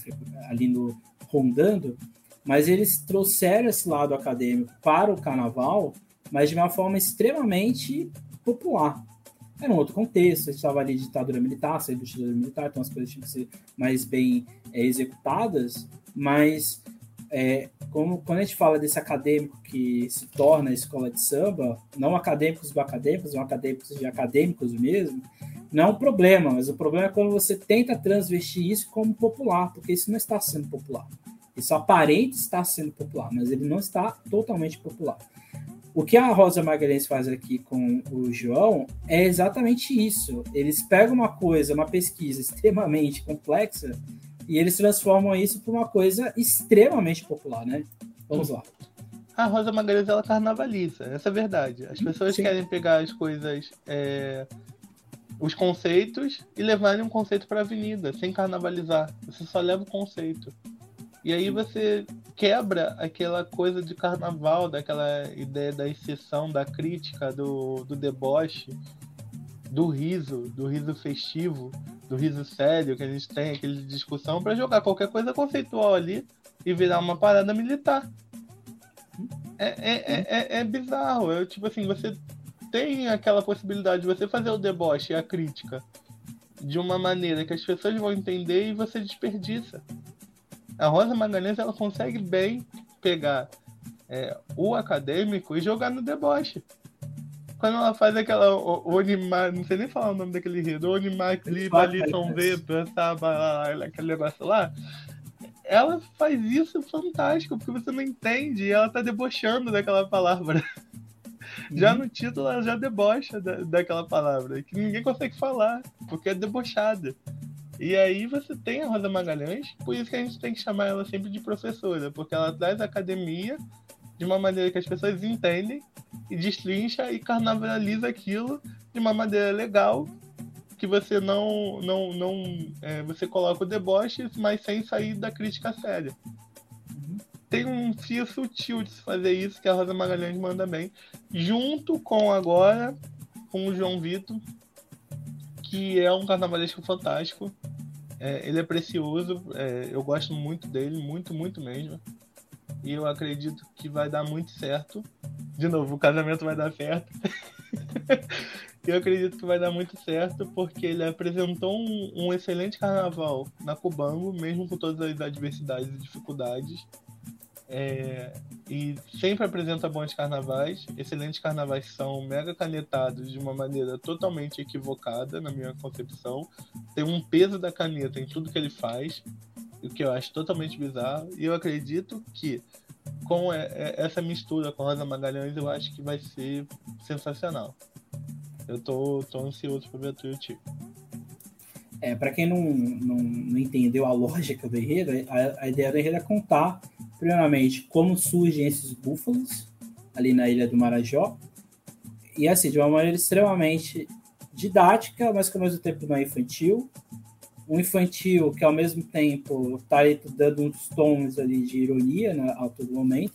[SPEAKER 1] ali no, rondando, mas eles trouxeram esse lado acadêmico para o carnaval, mas de uma forma extremamente popular era um outro contexto, a gente estava ali ditadura militar, saiu ditadura militar, então as coisas tinham que ser mais bem é, executadas, mas é, como, quando a gente fala desse acadêmico que se torna a escola de samba, não acadêmicos do acadêmicos, não acadêmicos de acadêmicos mesmo, não é um problema, mas o problema é quando você tenta transvestir isso como popular, porque isso não está sendo popular. Isso aparente está sendo popular, mas ele não está totalmente popular. O que a Rosa Magalhães faz aqui com o João é exatamente isso. Eles pegam uma coisa, uma pesquisa extremamente complexa, e eles transformam isso para uma coisa extremamente popular, né? Vamos lá.
[SPEAKER 2] A Rosa Magalhães, ela carnavaliza, essa é a verdade. As pessoas Sim. querem pegar as coisas, é, os conceitos, e levarem um conceito para a avenida, sem carnavalizar. Você só leva o conceito. E aí você quebra aquela coisa de carnaval, daquela ideia da exceção, da crítica, do, do deboche, do riso, do riso festivo, do riso sério que a gente tem, aquele discussão, para jogar qualquer coisa conceitual ali e virar uma parada militar. É, é, é, é, é bizarro. É, tipo assim, você tem aquela possibilidade de você fazer o deboche e a crítica de uma maneira que as pessoas vão entender e você desperdiça a Rosa Magalhães ela consegue bem pegar é, o acadêmico e jogar no deboche. Quando ela faz aquela Onimar, não sei nem falar o nome daquele rio, Onimar Clipa, Lisson V, aquele negócio lá, ela faz isso fantástico, porque você não entende e ela tá debochando daquela palavra. Já uhum. no título ela já debocha da, daquela palavra, que ninguém consegue falar, porque é debochada. E aí você tem a Rosa Magalhães, por isso que a gente tem que chamar ela sempre de professora, porque ela traz academia de uma maneira que as pessoas entendem e destrincha e carnavaliza aquilo de uma maneira legal que você não não não é, você coloca o deboche mas sem sair da crítica séria. Tem um fio sutil de se fazer isso que a Rosa Magalhães manda bem junto com agora com o João Vitor que é um carnavalesco fantástico. É, ele é precioso, é, eu gosto muito dele, muito, muito mesmo. E eu acredito que vai dar muito certo. De novo, o casamento vai dar certo. eu acredito que vai dar muito certo porque ele apresentou um, um, excelente carnaval na Cubango, mesmo com todas as adversidades e dificuldades. É, e sempre apresenta bons carnavais. Excelentes carnavais são mega canetados de uma maneira totalmente equivocada, na minha concepção. Tem um peso da caneta em tudo que ele faz, o que eu acho totalmente bizarro. E eu acredito que com essa mistura com Rosa Magalhães, eu acho que vai ser sensacional. Eu tô, tô ansioso para ver a Tuiuti.
[SPEAKER 1] É, para quem não, não, não, entendeu a lógica do enredo, a, a, ideia do enredo é contar, primeiramente, como surgem esses búfalos ali na ilha do Marajó, e assim, de uma maneira extremamente didática, mas que ao mesmo tempo não é infantil. Um infantil que ao mesmo tempo está dando uns tons ali de ironia né, a todo momento,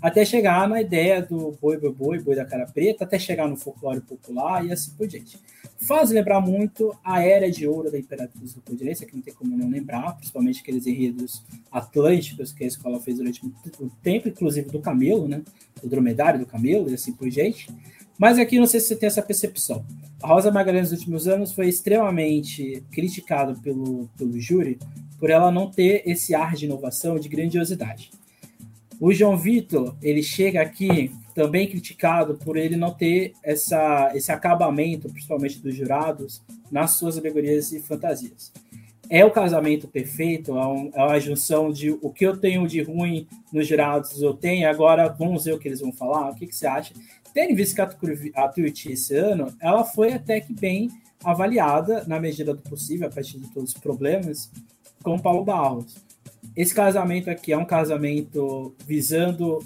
[SPEAKER 1] até chegar na ideia do boi, boi, boi, boi da cara preta, até chegar no folclore popular e assim por diante. Faz lembrar muito a Era de Ouro da Imperatriz do Poderência, que não tem como não lembrar, principalmente aqueles enredos atlânticos que a escola fez durante muito tempo, inclusive do camelo, né? Do dromedário do camelo e assim por diante. Mas aqui não sei se você tem essa percepção. A Rosa Magalhães nos últimos anos foi extremamente criticada pelo, pelo júri por ela não ter esse ar de inovação, de grandiosidade. O João Vitor, ele chega aqui também criticado por ele não ter essa, esse acabamento, principalmente dos jurados, nas suas alegorias e fantasias. É o casamento perfeito, é, um, é uma junção de o que eu tenho de ruim nos jurados eu tenho, agora vamos ver o que eles vão falar, o que, que você acha? Tendo visto que a Twitch esse ano, ela foi até que bem avaliada, na medida do possível, a partir de todos os problemas, com Paulo Barros. Esse casamento aqui é um casamento visando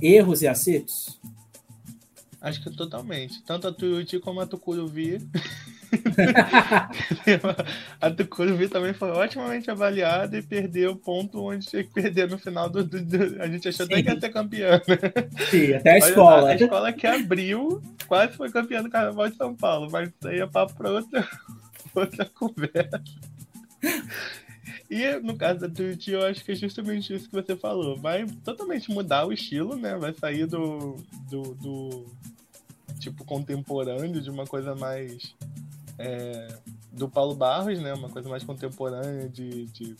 [SPEAKER 1] erros e acertos?
[SPEAKER 2] Acho que totalmente. Tanto a Tuiuti como a Tucuruvi. a Tucuruvi também foi otimamente avaliada e perdeu o ponto onde tinha que perder no final do. do, do a gente achou Sim. até que ia ser campeã.
[SPEAKER 1] Sim, até a escola.
[SPEAKER 2] A, a escola que abriu quase foi campeã do Carnaval de São Paulo, mas isso aí é papo para outra, outra conversa. E no caso da Twitch, eu acho que é justamente isso que você falou. Vai totalmente mudar o estilo, né? Vai sair do, do, do tipo contemporâneo, de uma coisa mais. É, do Paulo Barros, né? Uma coisa mais contemporânea de, de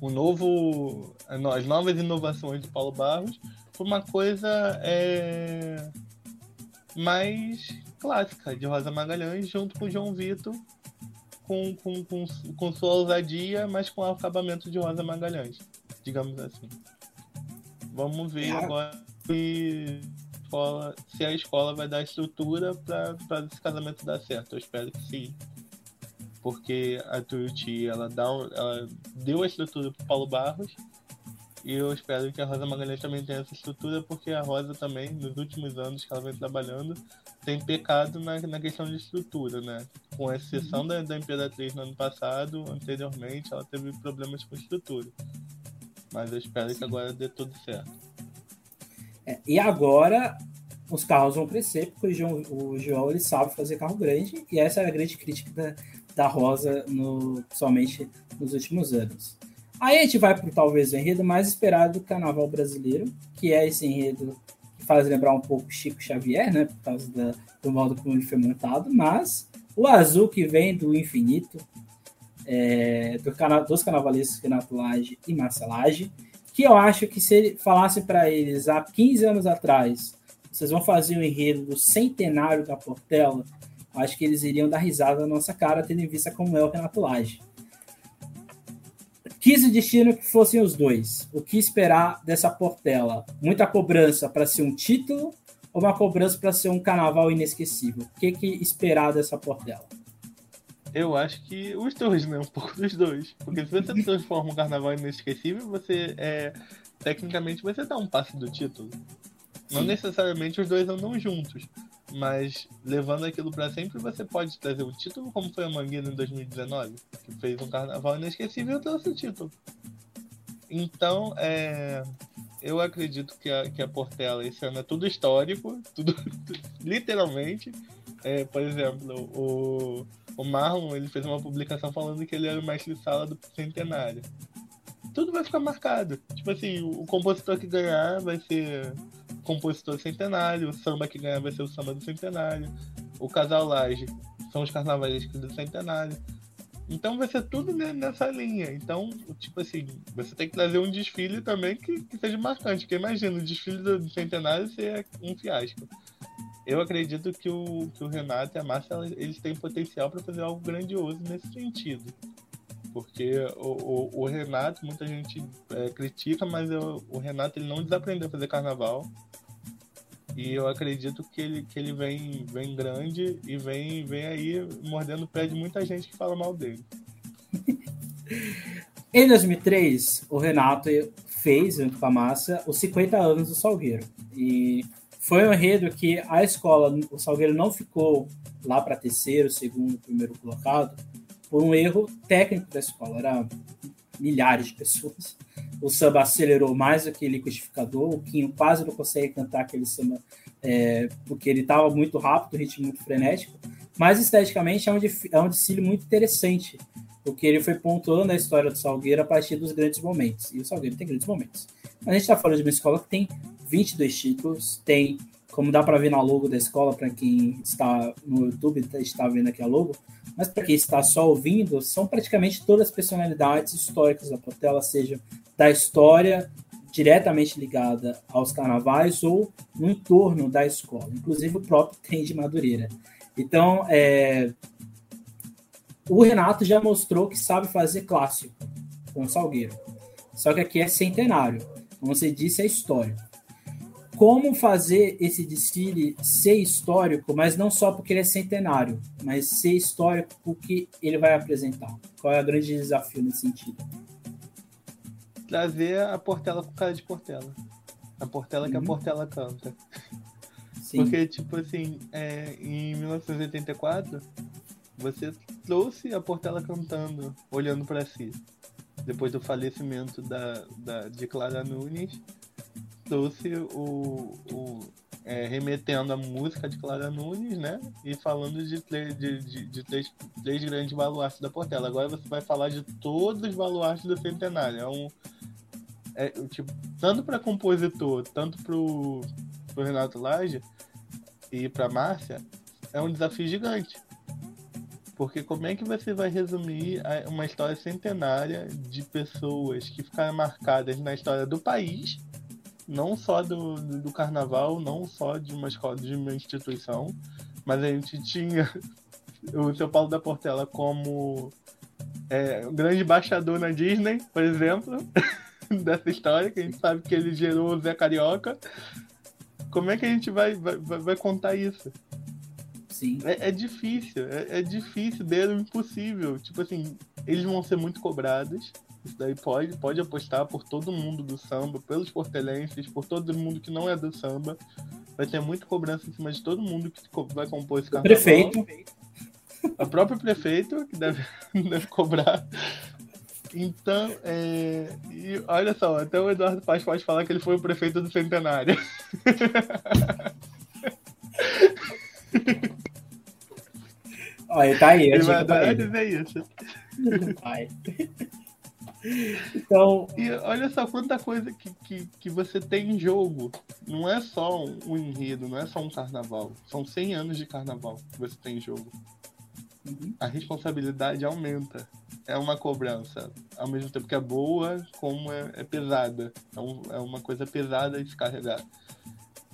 [SPEAKER 2] o novo. As novas inovações de Paulo Barros para uma coisa é, mais clássica, de Rosa Magalhães, junto com o João Vitor com, com, com, com sua ousadia, mas com o acabamento de Rosa Magalhães, digamos assim. Vamos ver é. agora se, se a escola vai dar estrutura para esse casamento dar certo. Eu espero que sim. Porque a Tuiuti, ela, dá um, ela deu a estrutura para Paulo Barros e eu espero que a Rosa Magalhães também tenha essa estrutura, porque a Rosa também, nos últimos anos que ela vem trabalhando, tem pecado na, na questão de estrutura, né? Com exceção uhum. da, da Imperatriz no ano passado, anteriormente, ela teve problemas com estrutura. Mas eu espero Sim. que agora dê tudo certo.
[SPEAKER 1] É, e agora os carros vão crescer, porque o João, o João ele sabe fazer carro grande, e essa é a grande crítica da, da Rosa, no, somente nos últimos anos. Aí a gente vai para talvez o enredo mais esperado do carnaval brasileiro, que é esse enredo que faz lembrar um pouco Chico Xavier, né? Por causa da, do modo como ele foi montado, mas o azul que vem do infinito, é, do cana dos carnavalistas Renato Lage e Marcelage, que eu acho que se ele falasse para eles há 15 anos atrás, vocês vão fazer o enredo do centenário da Portela, acho que eles iriam dar risada na nossa cara, tendo em vista como é o Renato Lage. Quis o destino que fossem os dois. O que esperar dessa Portela? Muita cobrança para ser um título ou uma cobrança para ser um carnaval inesquecível? O que, que esperar dessa Portela?
[SPEAKER 2] Eu acho que os dois, né? Um pouco dos dois. Porque se você transforma um carnaval inesquecível, você é. Tecnicamente você dá um passe do título. Sim. Não necessariamente os dois andam juntos. Mas levando aquilo para sempre, você pode trazer o título, como foi a Mangueira em 2019, que fez um carnaval inesquecível e trouxe o título. Então, é, eu acredito que a, que a Portela esse ano é tudo histórico, tudo literalmente. É, por exemplo, o, o Marlon ele fez uma publicação falando que ele era o mestre de sala do centenário. Tudo vai ficar marcado. Tipo assim, o, o compositor que ganhar vai ser compositor centenário, o samba que ganha vai ser o samba do centenário, o casal Laje são os carnavalistas do centenário. Então vai ser tudo nessa linha. Então, tipo assim, você tem que trazer um desfile também que, que seja marcante. Porque imagina, o desfile do centenário ser um fiasco. Eu acredito que o, que o Renato e a Márcia eles têm potencial para fazer algo grandioso nesse sentido. Porque o, o, o Renato, muita gente é, critica, mas eu, o Renato ele não desaprendeu a fazer carnaval. E eu acredito que ele, que ele vem, vem grande e vem, vem aí mordendo o pé de muita gente que fala mal dele.
[SPEAKER 1] em 2003, o Renato fez, junto com a Massa, os 50 anos do Salgueiro. E foi um enredo que a escola, o Salgueiro não ficou lá para terceiro, segundo, primeiro colocado, por um erro técnico da escola. Era milhares de pessoas o samba acelerou mais do que liquidificador, o Quinho quase não consegue cantar aquele samba é, porque ele estava muito rápido, o ritmo muito frenético, mas esteticamente é um, é um desfile muito interessante, porque ele foi pontuando a história do Salgueiro a partir dos grandes momentos, e o Salgueiro tem grandes momentos. A gente está falando de uma escola que tem 22 títulos, tem, como dá para ver na logo da escola, para quem está no YouTube, está vendo aqui a logo, mas para quem está só ouvindo, são praticamente todas as personalidades históricas da Portela, seja da história diretamente ligada aos carnavais ou no entorno da escola, inclusive o próprio tem de Madureira. Então, é, o Renato já mostrou que sabe fazer clássico com o Salgueiro. Só que aqui é centenário. Como você disse, é histórico. Como fazer esse desfile ser histórico, mas não só porque ele é centenário, mas ser histórico porque ele vai apresentar? Qual é o grande desafio nesse sentido?
[SPEAKER 2] trazer a Portela com cara de Portela. A Portela que a uhum. Portela canta. Sim. Porque, tipo assim, é, em 1984, você trouxe a Portela cantando, olhando para si. Depois do falecimento da, da, de Clara Nunes, trouxe o, o é, remetendo a música de Clara Nunes, né? E falando de, de, de, de três, três, grandes baluartes da Portela. Agora você vai falar de todos os baluartes do centenário. É um, é, tipo, tanto para compositor, tanto pro, pro Renato Laje e para Márcia, é um desafio gigante. Porque como é que você vai resumir uma história centenária de pessoas que ficaram marcadas na história do país, não só do, do carnaval, não só de uma escola, de uma instituição, mas a gente tinha o seu Paulo da Portela como é, um grande embaixador na Disney, por exemplo. dessa história, que a gente sabe que ele gerou o Zé Carioca. Como é que a gente vai, vai, vai contar isso?
[SPEAKER 1] Sim.
[SPEAKER 2] É, é difícil, é, é difícil, dedo impossível. Tipo assim, eles vão ser muito cobrados. Isso daí pode, pode apostar por todo mundo do samba, pelos portelenses, por todo mundo que não é do samba. Vai ter muita cobrança em cima de todo mundo que vai compor esse carnaval.
[SPEAKER 1] O prefeito.
[SPEAKER 2] O próprio prefeito, que deve, deve cobrar. Então, é... e olha só, até o Eduardo Paz pode falar que ele foi o prefeito do Centenário.
[SPEAKER 1] Olha, tá aí.
[SPEAKER 2] Ele vai adorar dizer isso.
[SPEAKER 1] Vai. Então.
[SPEAKER 2] E olha só quanta coisa que, que, que você tem em jogo. Não é só um, um enredo, não é só um carnaval. São 100 anos de carnaval que você tem em jogo. Uhum. A responsabilidade aumenta é uma cobrança, ao mesmo tempo que é boa, como é, é pesada. É, um, é, uma coisa pesada de se carregar.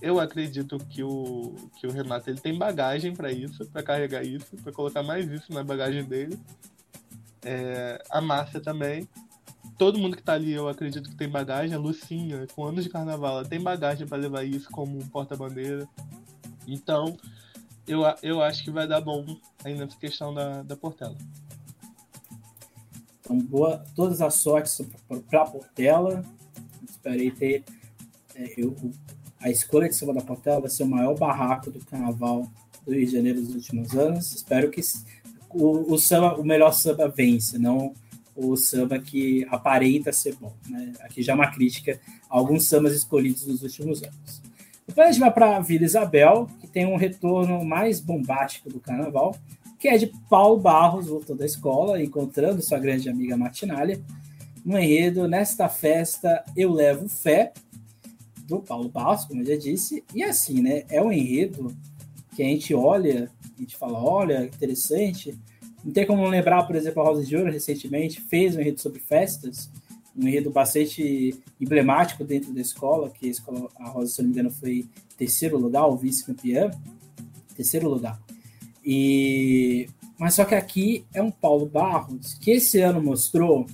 [SPEAKER 2] Eu acredito que o, que o Renato ele tem bagagem para isso, para carregar isso, para colocar mais isso na bagagem dele. É, a Márcia também. Todo mundo que tá ali, eu acredito que tem bagagem. A Lucinha, com anos de carnaval, ela tem bagagem para levar isso como porta-bandeira. Então, eu, eu acho que vai dar bom aí nessa questão da, da Portela.
[SPEAKER 1] Então, boa, todas as sortes para Portela. Esperei ter. É, eu, a escolha de Samba da Portela vai ser o maior barraco do carnaval do Rio de Janeiro dos últimos anos. Espero que o, o, samba, o melhor samba vença, não o samba que aparenta ser bom. Né? Aqui já é uma crítica a alguns sambas escolhidos nos últimos anos. Depois a gente vai para Vila Isabel, que tem um retorno mais bombástico do carnaval, que é de Paulo Barros, voltou da escola, encontrando sua grande amiga Martinalha, no enredo Nesta Festa Eu Levo Fé, do Paulo Barros, como eu já disse, e assim, né, é um enredo que a gente olha, a gente fala, olha, interessante, Não tem como lembrar, por exemplo, a Rosa de Ouro recentemente fez um enredo sobre festas, um enredo bastante emblemático dentro da escola, que a, escola, a Rosa, se não me engano, foi terceiro lugar, ou vice-campeã, terceiro lugar. E mas só que aqui é um Paulo Barros que esse ano mostrou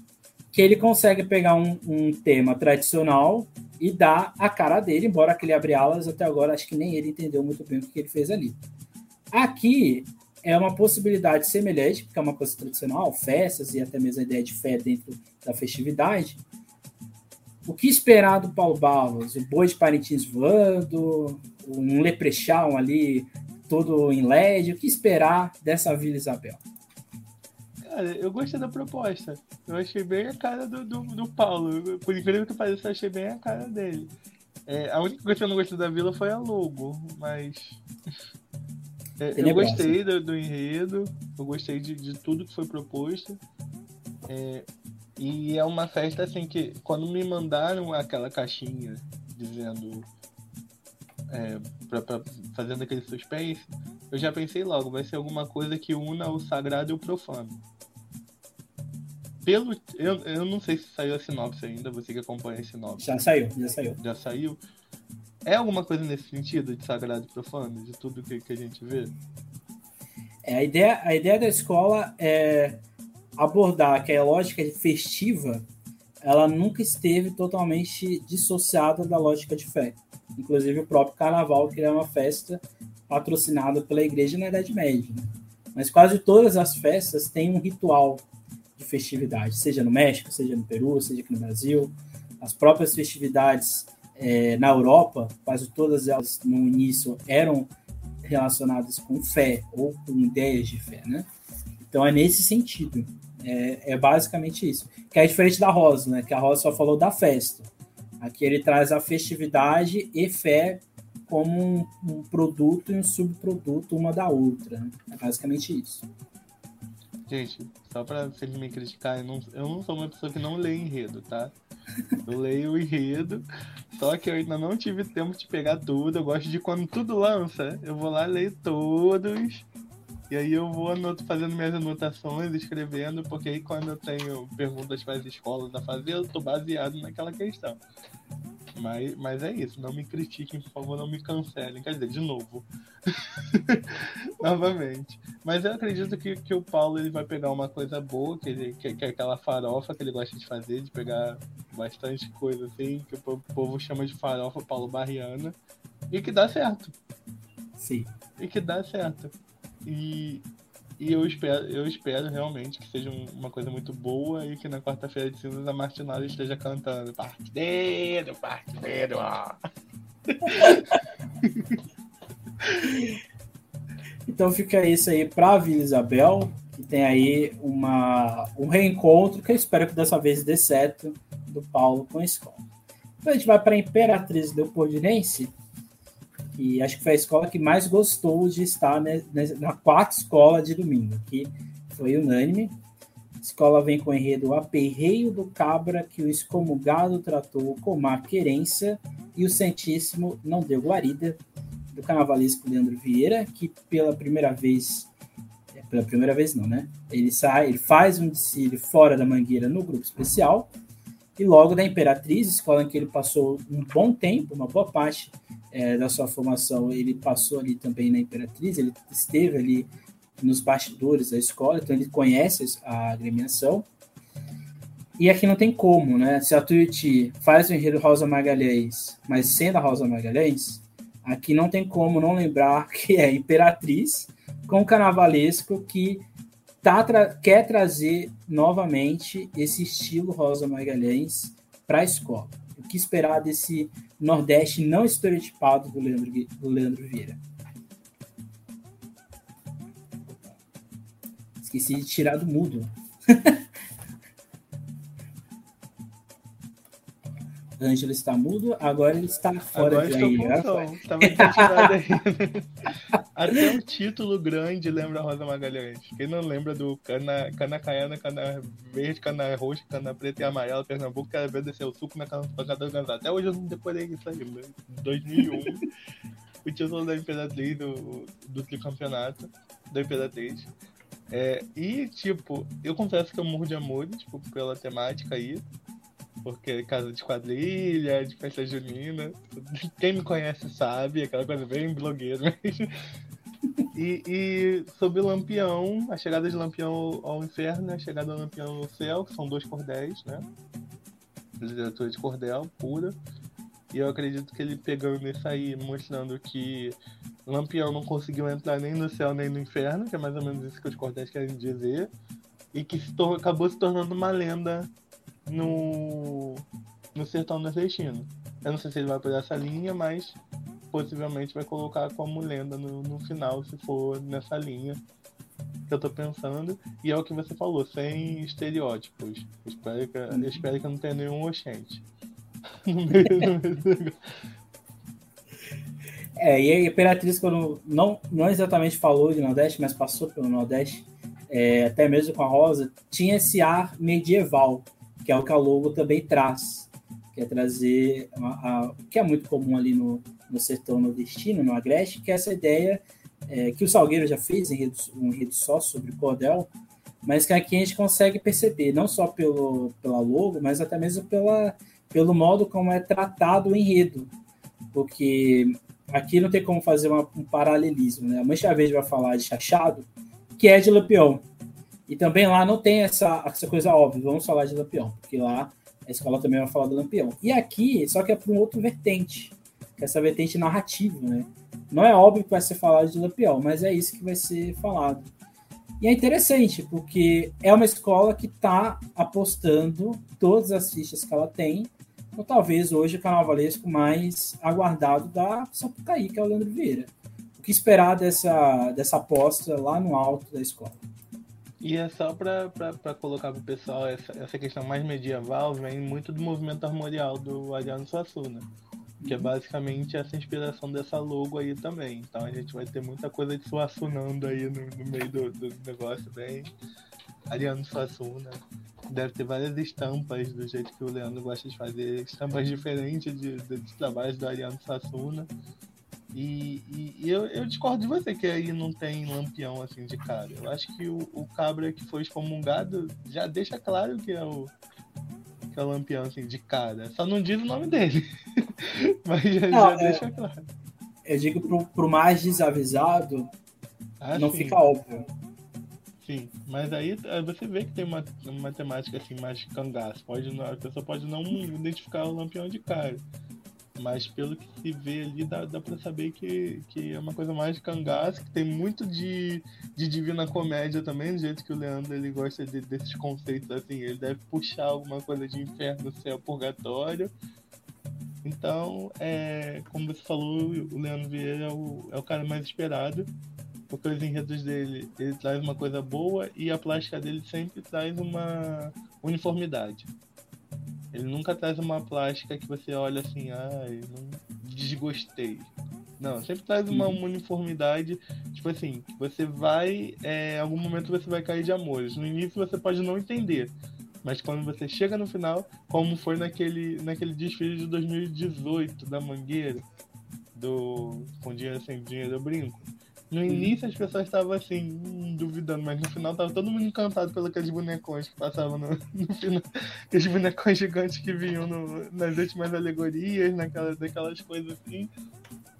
[SPEAKER 1] que ele consegue pegar um, um tema tradicional e dar a cara dele, embora aquele abre alas até agora acho que nem ele entendeu muito bem o que ele fez ali. Aqui é uma possibilidade semelhante, porque é uma coisa tradicional, festas e até mesmo a ideia de fé dentro da festividade. O que esperar do Paulo Barros? O boi de Parintins voando, um leprechão ali todo em LED. O que esperar dessa Vila Isabel?
[SPEAKER 2] Cara, eu gostei da proposta. Eu achei bem a cara do, do, do Paulo. Por incrível que pareça, eu achei bem a cara dele. É, a única coisa que eu não gostei da vila foi a logo, mas. É, eu gostei do, do, enredo, eu gostei de, de, tudo que foi proposto. É, e é uma festa assim que quando me mandaram aquela caixinha dizendo é, pra, pra, fazendo aquele suspense, eu já pensei logo, vai ser alguma coisa que una o sagrado e o profano. Pelo, eu, eu não sei se saiu a sinopse ainda, você que acompanha a sinopse.
[SPEAKER 1] Já saiu, já saiu.
[SPEAKER 2] Já saiu. É alguma coisa nesse sentido de sagrado e profano, de tudo que, que a gente vê?
[SPEAKER 1] É, a, ideia, a ideia da escola é abordar que a lógica festiva ela nunca esteve totalmente dissociada da lógica de fé. Inclusive o próprio carnaval, que é uma festa patrocinada pela igreja na Idade Média. Né? Mas quase todas as festas têm um ritual de festividade, seja no México, seja no Peru, seja aqui no Brasil. As próprias festividades é, na Europa, quase todas elas no início eram relacionadas com fé ou com ideias de fé, né? Então é nesse sentido. É, é, basicamente isso. Que é diferente da Rosa, né? Que a Rosa só falou da festa. Aqui ele traz a festividade e fé como um, um produto e um subproduto uma da outra. Né? É basicamente isso.
[SPEAKER 2] Gente, só pra vocês me criticar, eu não, eu não sou uma pessoa que não lê enredo, tá? Eu leio o enredo, só que eu ainda não tive tempo de pegar tudo. Eu gosto de quando tudo lança, eu vou lá ler todos. E aí eu vou anoto, fazendo minhas anotações, escrevendo, porque aí quando eu tenho perguntas para as escolas a fazer, eu tô baseado naquela questão. Mas, mas é isso, não me critiquem, por favor, não me cancelem. Quer dizer, de novo. Novamente. Mas eu acredito que, que o Paulo ele vai pegar uma coisa boa, que, ele, que, que é aquela farofa que ele gosta de fazer, de pegar bastante coisa assim, que o povo chama de farofa Paulo Barriana, e que dá certo.
[SPEAKER 1] Sim.
[SPEAKER 2] E que dá certo. E, e eu espero, eu espero realmente que seja uma coisa muito boa e que na quarta-feira de cinzas a Martinalha esteja cantando Partideiro, partideiro, ó.
[SPEAKER 1] então fica isso aí para a Vila Isabel, que tem aí uma, um reencontro que eu espero que dessa vez dê certo do Paulo com a escola. Então a gente vai para a Imperatriz Leopoldinense, que acho que foi a escola que mais gostou de estar né, na quarta escola de domingo, que foi unânime. A escola vem com o enredo Aperreio do Cabra, que o excomungado tratou com má querência e o Santíssimo não deu guarida, do carnavalesco Leandro Vieira, que pela primeira vez, é, pela primeira vez não, né? Ele sai, ele faz um desfile fora da mangueira no grupo especial, e logo da Imperatriz, escola em que ele passou um bom tempo, uma boa parte é, da sua formação, ele passou ali também na Imperatriz, ele esteve ali nos bastidores da escola, então ele conhece a agremiação. E aqui não tem como, né? Se a Tuiuti faz o enredo Rosa Magalhães, mas sendo a Rosa Magalhães, aqui não tem como não lembrar que é Imperatriz com o carnavalesco que tá tra quer trazer novamente esse estilo Rosa Magalhães para a escola. O que esperar desse Nordeste não estereotipado do Leandro, do Leandro Vieira. Esqueci de tirar do mudo. Ângelo está mudo, agora ele está fora
[SPEAKER 2] agora de aí. Aí. Até o título grande lembra Rosa Magalhães. Quem não lembra do cana, cana caiana, cana verde, cana roxa, cana preta e amarela, Pernambuco, quero ver descer o suco na cana pancada organizada. Até hoje eu não decorei isso aí, mas 2001. o título da Imperatriz do, do tricampeonato da Imperatriz. É, e, tipo, eu confesso que eu morro de amor, tipo, pela temática aí. Porque é casa de quadrilha, de festa junina. Quem me conhece sabe, aquela coisa bem blogueira mesmo. E, e sobre Lampião, a chegada de Lampião ao inferno e a chegada do Lampião ao céu, que são dois cordéis, né? Literatura de cordel pura. E eu acredito que ele pegando isso aí, mostrando que Lampião não conseguiu entrar nem no céu nem no inferno, que é mais ou menos isso que os cordéis querem dizer, e que se acabou se tornando uma lenda no, no sertão nordestino. Eu não sei se ele vai por essa linha, mas possivelmente vai colocar como lenda no, no final, se for nessa linha que eu tô pensando. E é o que você falou, sem estereótipos. Eu espero que, eu espero que não tenha nenhum oxente. no meio, no meio
[SPEAKER 1] É, e a Imperatriz, quando não, não exatamente falou de Nordeste, mas passou pelo Nordeste, é, até mesmo com a Rosa, tinha esse ar medieval, que é o que a logo também traz, que é trazer, o que é muito comum ali no, no sertão nordestino, no Agreste, que é essa ideia é, que o Salgueiro já fez em um enredo só sobre cordel, mas que aqui a gente consegue perceber, não só pelo, pela logo, mas até mesmo pela, pelo modo como é tratado o enredo, porque aqui não tem como fazer uma, um paralelismo, né? A Mancha Verde vai falar de Chachado, que é de Lampião, e também lá não tem essa, essa coisa óbvia, vamos falar de Lampião, porque lá a escola também vai falar do Lampião. E aqui, só que é para um outro vertente, que é essa vertente narrativa, né? Não é óbvio que vai ser falado de Lampião, mas é isso que vai ser falado. E é interessante, porque é uma escola que está apostando todas as fichas que ela tem, ou talvez hoje o carnavalesco mais aguardado da Sapucaí, que é o Leandro Vieira. O que esperar dessa, dessa aposta lá no alto da escola?
[SPEAKER 2] E é só para colocar para o pessoal, essa, essa questão mais medieval vem muito do movimento armorial do Ariano Suassuna. Que é basicamente essa inspiração dessa logo aí também. Então a gente vai ter muita coisa de Suassunando aí no, no meio do, do negócio bem. Ariano Suassuna. Deve ter várias estampas do jeito que o Leandro gosta de fazer, estampas diferentes de, de, de trabalhos do Ariano Suassuna. E, e, e eu, eu, discordo de você que aí não tem lampião assim de cara. Eu acho que o, o cabra que foi excomungado já deixa claro que é o, que é o lampião assim de cara. Só não diz o nome dele. Mas já, não, já é, deixa claro.
[SPEAKER 1] Eu digo pro, pro mais desavisado, ah, não sim. fica óbvio.
[SPEAKER 2] Sim, mas aí você vê que tem uma, uma temática assim mais cangaço. Pode, a pessoa pode não identificar o lampião de cara. Mas pelo que se vê ali, dá, dá pra saber que, que é uma coisa mais de cangaço, que tem muito de, de divina comédia também, do jeito que o Leandro ele gosta de, desses conceitos assim. Ele deve puxar alguma coisa de inferno, céu, purgatório. Então, é, como você falou, o Leandro Vieira é o, é o cara mais esperado, porque os enredos dele ele traz uma coisa boa e a plástica dele sempre traz uma uniformidade. Ele nunca traz uma plástica que você olha assim, ai, não desgostei. Não, sempre traz uma, uma uniformidade, tipo assim, você vai, é, em algum momento você vai cair de amores. No início você pode não entender, mas quando você chega no final, como foi naquele, naquele desfile de 2018 da Mangueira, do Com Dinheiro Sem Dinheiro Eu Brinco, no início as pessoas estavam assim, hum, duvidando, mas no final tava todo mundo encantado pelos aqueles bonecões que passavam no, no final. Aqueles bonecões gigantes que vinham no, nas últimas alegorias, naquelas, naquelas coisas assim.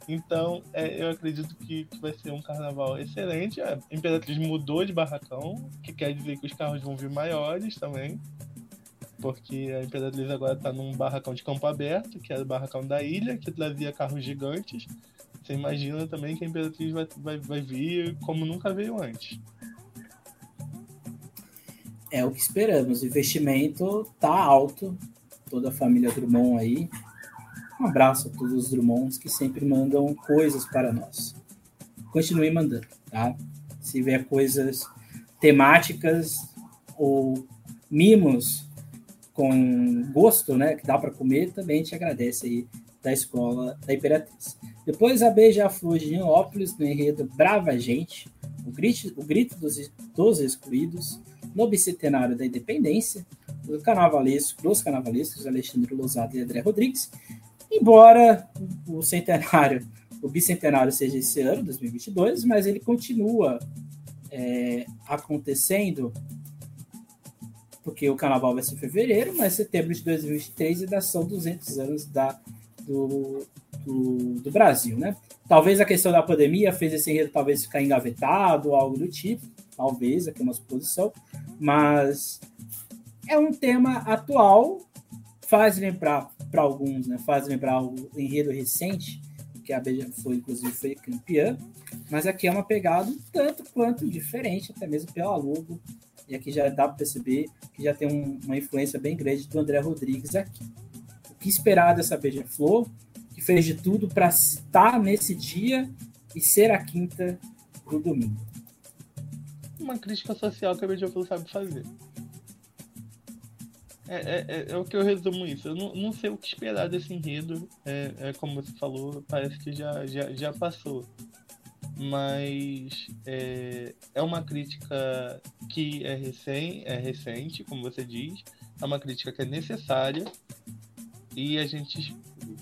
[SPEAKER 2] Então, é, eu acredito que, que, vai ser um carnaval excelente. A Imperatriz mudou de barracão, que quer dizer que os carros vão vir maiores também. Porque a Imperatriz agora está num barracão de campo aberto, que era o barracão da ilha, que trazia carros gigantes. Você imagina também que a Imperatriz vai, vai, vai vir como nunca veio antes.
[SPEAKER 1] É o que esperamos. O investimento tá alto. Toda a família Drummond aí um abraço a todos os Drummonds que sempre mandam coisas para nós. Continue mandando, tá? Se vier coisas temáticas ou mimos com gosto, né, que dá para comer, também te agradece aí da escola da Imperatriz. Depois a Beija-Flor de Nilópolis, no enredo Brava Gente, o grito, o grito dos, dos excluídos, no bicentenário da Independência, do carnavalesco, dos carnavalescos Alexandre Lousada e André Rodrigues, Embora o centenário, o bicentenário seja esse ano, 2022, mas ele continua é, acontecendo, porque o carnaval vai ser em fevereiro, mas setembro de 2023 ainda são 200 anos da, do, do, do, Brasil, né? Talvez a questão da pandemia fez esse enredo talvez ficar engavetado, algo do tipo, talvez, aqui é uma suposição, mas é um tema atual, faz lembrar para alguns, né? Faz lembrar o enredo recente, que a Beija foi, inclusive, foi campeã, mas aqui é uma pegada tanto quanto diferente, até mesmo pela logo, e aqui já dá para perceber que já tem um, uma influência bem grande do André Rodrigues aqui. O que esperar dessa Beija-Flor, que fez de tudo para estar nesse dia e ser a quinta do domingo.
[SPEAKER 2] Uma crítica social que a Beija-Flor sabe fazer. É, é, é, é, o que eu resumo isso. Eu não, não sei o que esperar desse enredo. É, é como você falou, parece que já, já, já passou mas é, é uma crítica que é, recém, é recente, como você diz, é uma crítica que é necessária e a gente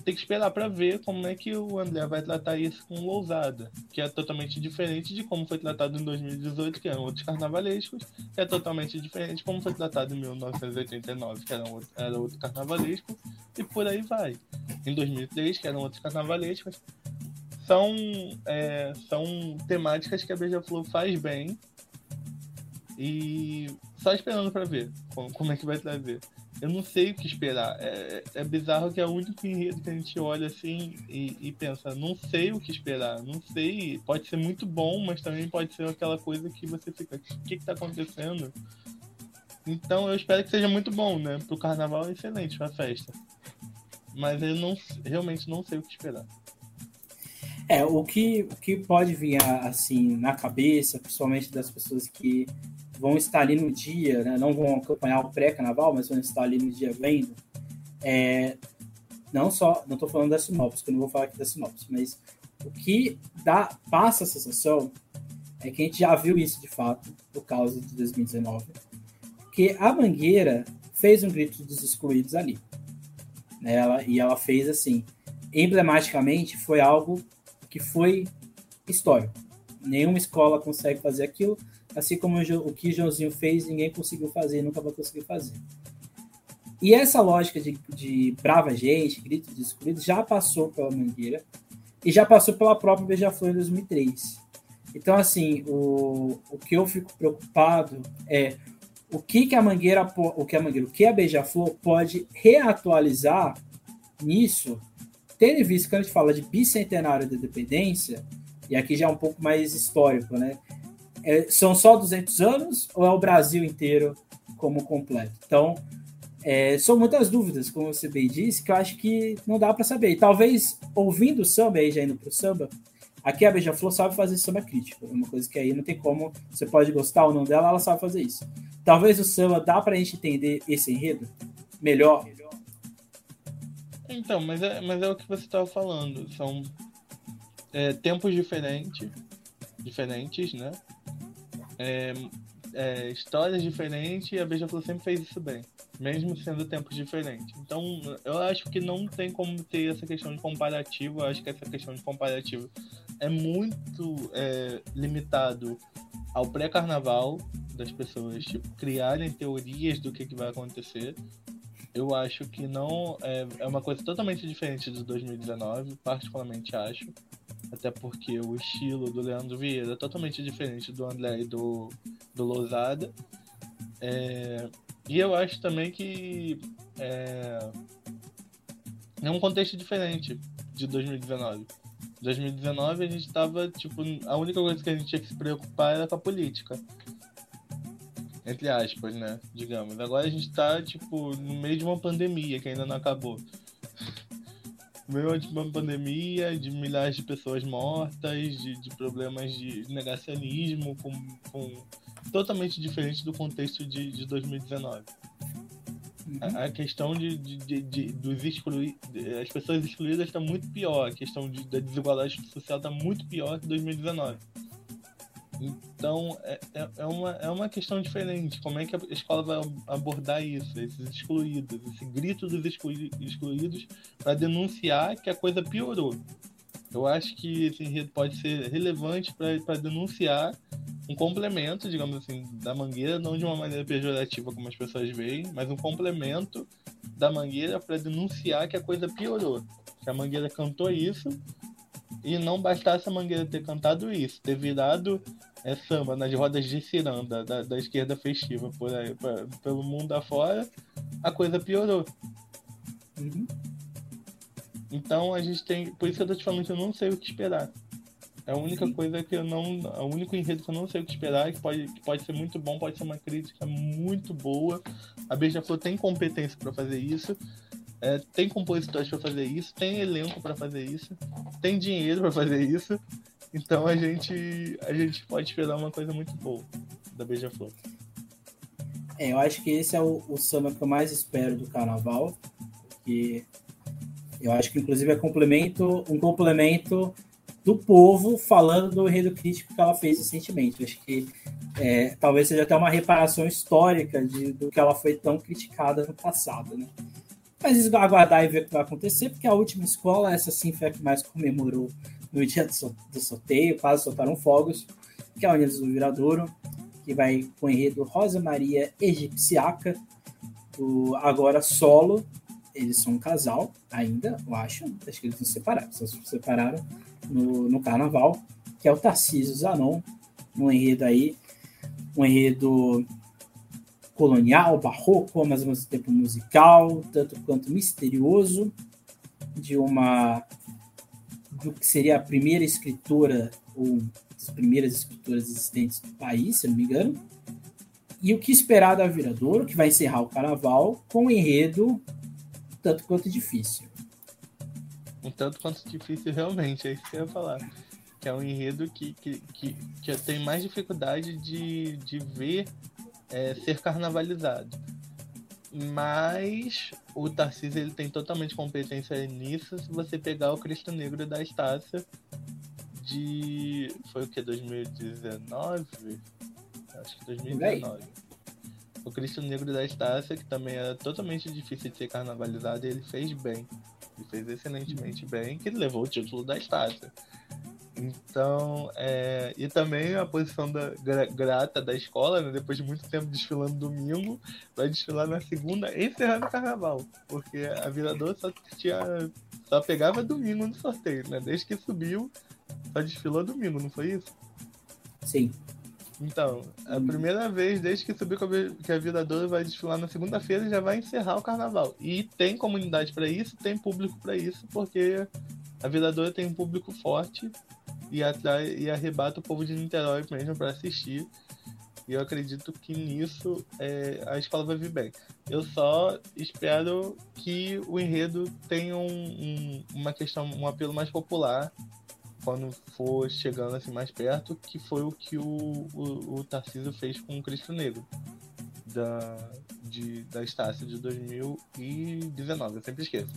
[SPEAKER 2] tem que esperar para ver como é que o André vai tratar isso com Lousada, que é totalmente diferente de como foi tratado em 2018, que eram outros carnavalescos, que é totalmente diferente de como foi tratado em 1989, que era outro, era outro carnavalesco, e por aí vai. Em 2003, que eram outros carnavalescos, são, é, são temáticas que a Beija-Flor faz bem. E só esperando para ver como, como, é que vai trazer. Eu não sei o que esperar. É, é bizarro que é o único enredo que a gente olha assim e, e, pensa, não sei o que esperar, não sei. Pode ser muito bom, mas também pode ser aquela coisa que você fica, o que, está acontecendo? Então eu espero que seja muito bom, né? Pro carnaval é excelente, pra festa. Mas eu não realmente não sei o que esperar.
[SPEAKER 1] É, o que, o que pode vir assim na cabeça, principalmente das pessoas que vão estar ali no dia, né, não vão acompanhar o pré-carnaval, mas vão estar ali no dia vendo, é, não só, não estou falando da sinopse, que eu não vou falar aqui da sinopse, mas o que dá, passa a sensação é que a gente já viu isso de fato, por causa de 2019, que a Mangueira fez um grito dos excluídos ali. Né, ela, e ela fez assim, emblematicamente, foi algo que foi histórico. Nenhuma escola consegue fazer aquilo, assim como o que Joãozinho fez, ninguém conseguiu fazer, nunca vai conseguir fazer. E essa lógica de, de brava gente, grito de já passou pela Mangueira e já passou pela própria Beija-Flor em 2003. Então, assim, o, o que eu fico preocupado é o que, que a Mangueira, o que a Mangueira, o que a Beija-Flor pode reatualizar nisso tendo visto que a gente fala de bicentenário da independência, e aqui já é um pouco mais histórico, né? É, são só 200 anos ou é o Brasil inteiro como completo? Então, é, são muitas dúvidas, como você bem disse, que eu acho que não dá para saber. E talvez, ouvindo o samba, aí já indo para o samba, aqui a Beija-Flor sabe fazer samba crítico, é uma coisa que aí não tem como, você pode gostar ou não dela, ela sabe fazer isso. Talvez o samba dá para a gente entender esse enredo melhor,
[SPEAKER 2] então, mas é, mas é o que você estava falando. São é, tempos diferentes, diferentes, né? É, é, histórias diferentes e a Beija-Flor sempre fez isso bem, mesmo sendo tempos diferentes. Então, eu acho que não tem como ter essa questão de comparativo. Eu acho que essa questão de comparativo é muito é, limitado ao pré-carnaval das pessoas tipo, criarem teorias do que, que vai acontecer eu acho que não é, é uma coisa totalmente diferente de 2019, particularmente acho. Até porque o estilo do Leandro Vieira é totalmente diferente do André e do, do Lousada. É, e eu acho também que é, é um contexto diferente de 2019. 2019 a gente tava, tipo, a única coisa que a gente tinha que se preocupar era com a política. Entre aspas, né? Digamos. Agora a gente tá, tipo, no meio de uma pandemia que ainda não acabou. No meio de uma pandemia, de milhares de pessoas mortas, de, de problemas de negacionismo, com, com totalmente diferente do contexto de, de 2019. Uhum. A, a, questão de, de, de, dos excluídos, as pessoas excluídas está muito pior, a questão da desigualdade social está muito pior que 2019. Então, é, é, é, uma, é uma questão diferente. Como é que a escola vai abordar isso, esses excluídos, esse grito dos excluídos, para denunciar que a coisa piorou. Eu acho que esse enredo pode ser relevante para denunciar um complemento, digamos assim, da Mangueira, não de uma maneira pejorativa como as pessoas veem, mas um complemento da Mangueira para denunciar que a coisa piorou. Que a Mangueira cantou isso e não bastasse a Mangueira ter cantado isso, ter virado é, samba nas rodas de ciranda da, da esquerda festiva por aí, pra, pelo mundo afora, a coisa piorou. Uhum. Então a gente tem. Por isso que eu tô te falando que eu não sei o que esperar. É a única Sim. coisa que eu não. É o único enredo que eu não sei o que esperar, que pode, que pode ser muito bom, pode ser uma crítica muito boa. A Beija-Flor tem competência para fazer isso. É, tem compositores para fazer isso, tem elenco para fazer isso, tem dinheiro para fazer isso. Então a gente, a gente pode esperar uma coisa muito boa da Beija-Flor.
[SPEAKER 1] É, eu acho que esse é o, o samba que eu mais espero do carnaval, porque eu acho que, inclusive, é complemento, um complemento do povo falando do enredo crítico que ela fez recentemente. Acho que é, talvez seja até uma reparação histórica de, do que ela foi tão criticada no passado, né? Mas aguardar e ver o que vai acontecer, porque a última escola, essa sim foi a que mais comemorou no dia do, sorteio, quase soltaram fogos, que é a Unidos do Viradouro, que vai com o enredo Rosa Maria Egipciaca, do agora solo, eles são um casal ainda, eu acho. Acho que eles não se separaram, só se separaram no, no carnaval, que é o Tarcísio Zanon, um enredo aí, um enredo colonial, barroco, mas ao mesmo tempo musical, tanto quanto misterioso, de uma do que seria a primeira escritora ou das primeiras escritoras existentes do país, se não me engano. E o que esperar da Viradouro, que vai encerrar o carnaval com o enredo tanto quanto difícil.
[SPEAKER 2] Um tanto quanto difícil, realmente, é isso que eu ia falar. Que é um enredo que, que, que, que tenho mais dificuldade de, de ver é, ser carnavalizado. Mas o Tarcísio ele tem totalmente competência nisso se você pegar o Cristo Negro da Estácia de. Foi o que? 2019? Acho que 2019 o Cristo Negro da Estácia, que também era totalmente difícil de ser carnavalizado, e ele fez bem. Ele fez excelentemente bem, que levou o título da Estácia. Então, é... e também a posição da grata da escola, né? depois de muito tempo desfilando domingo, vai desfilar na segunda, encerrando o carnaval, porque a Virador só tinha, só pegava domingo no sorteio, né? Desde que subiu, só desfilou domingo, não foi isso?
[SPEAKER 1] Sim.
[SPEAKER 2] Então, a primeira vez desde que subiu que a Vida Doura vai desfilar na segunda-feira já vai encerrar o carnaval. E tem comunidade para isso, tem público para isso, porque a Vida Doura tem um público forte e atrai e arrebata o povo de Niterói mesmo para assistir. E eu acredito que nisso é, a escola vai vir bem. Eu só espero que o enredo tenha um, um, uma questão, um apelo mais popular quando for chegando assim mais perto, que foi o que o, o, o Tarcísio fez com o Cristo Negro da, de, da Estácia de 2019, eu sempre esqueço.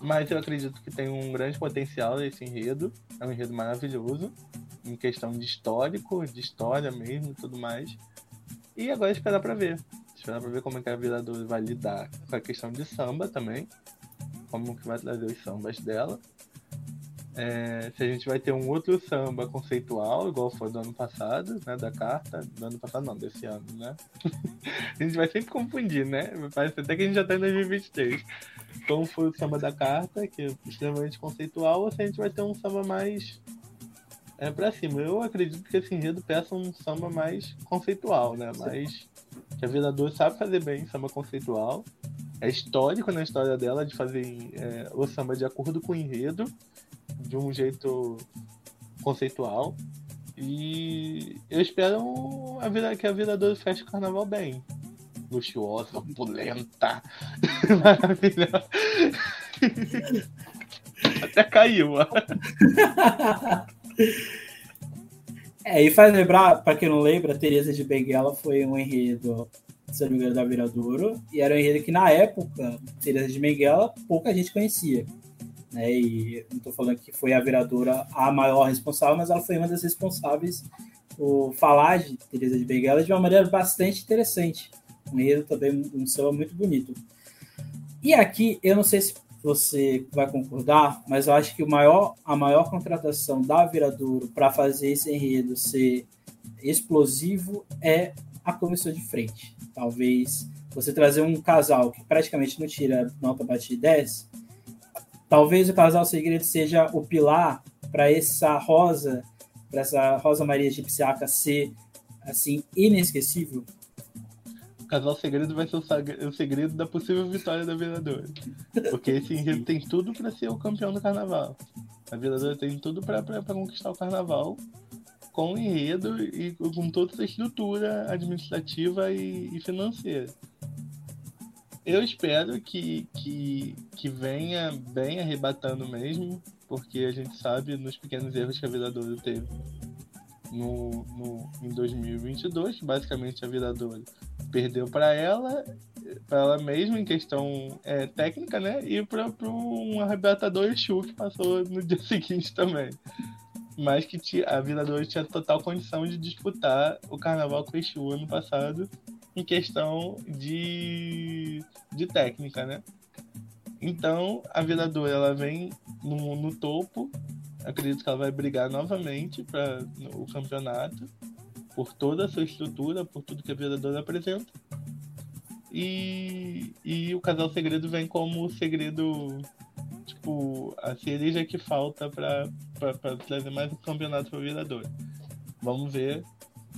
[SPEAKER 2] Mas eu acredito que tem um grande potencial esse enredo, é um enredo maravilhoso, em questão de histórico, de história mesmo e tudo mais. E agora esperar para ver. Esperar para ver como é que a Viradora vai lidar com a questão de samba também, como que vai trazer os sambas dela é, se a gente vai ter um outro samba conceitual, igual foi do ano passado, né? Da carta. Do ano passado não, desse ano, né? a gente vai sempre confundir, né? Parece até que a gente já tá em 2023. Como foi o samba da carta, que é extremamente conceitual, ou se a gente vai ter um samba mais é, pra cima. Eu acredito que esse enredo peça um samba mais conceitual, né? Mais. Que a Vereador sabe fazer bem samba conceitual. É histórico na história dela de fazer é, o samba de acordo com o enredo de um jeito conceitual. E eu espero a vida, que a vida do feche o carnaval bem. Luxuosa, opulenta, maravilhosa. Até caiu.
[SPEAKER 1] é, e faz lembrar, para quem não lembra, Teresa de Benguela foi um enredo, se não me engano, da Viradouro, e era um enredo que na época, Teresa de Benguela, pouca gente conhecia né? E não estou falando que foi a vereadora a maior responsável, mas ela foi uma das responsáveis por falar de Teresa de Benguela de uma maneira bastante interessante. Um enredo também, um samba muito bonito. E aqui, eu não sei se você vai concordar, mas eu acho que o maior, a maior contratação da Viradouro para fazer esse enredo ser explosivo é a comissão de frente. Talvez você trazer um casal que praticamente não tira nota abaixo de 10, talvez o casal segredo seja o pilar para essa rosa, para essa Rosa Maria Egipciaca ser assim inesquecível.
[SPEAKER 2] O casal segredo vai ser o segredo da possível vitória da Vereadora. Porque esse enredo tem tudo para ser o campeão do carnaval. A Vereadora tem tudo para conquistar o carnaval com o enredo e com toda essa estrutura administrativa e, e financeira. Eu espero que, que, que venha bem arrebatando mesmo, porque a gente sabe nos pequenos erros que a Viradouro teve no, no, em 2022, que basicamente a Viradouro perdeu para ela, para ela mesma em questão é, técnica, né? E para um arrebatador Exu que passou no dia seguinte também. Mas que a Viradouro tinha total condição de disputar o carnaval com o Exu ano passado em questão de, de técnica, né? Então, a Viradora ela vem no, no topo. Acredito que ela vai brigar novamente para o campeonato por toda a sua estrutura, por tudo que a Viradora apresenta. E, e o Casal Segredo vem como o segredo, tipo, a cereja que falta para trazer mais um campeonato para a Viradora. Vamos ver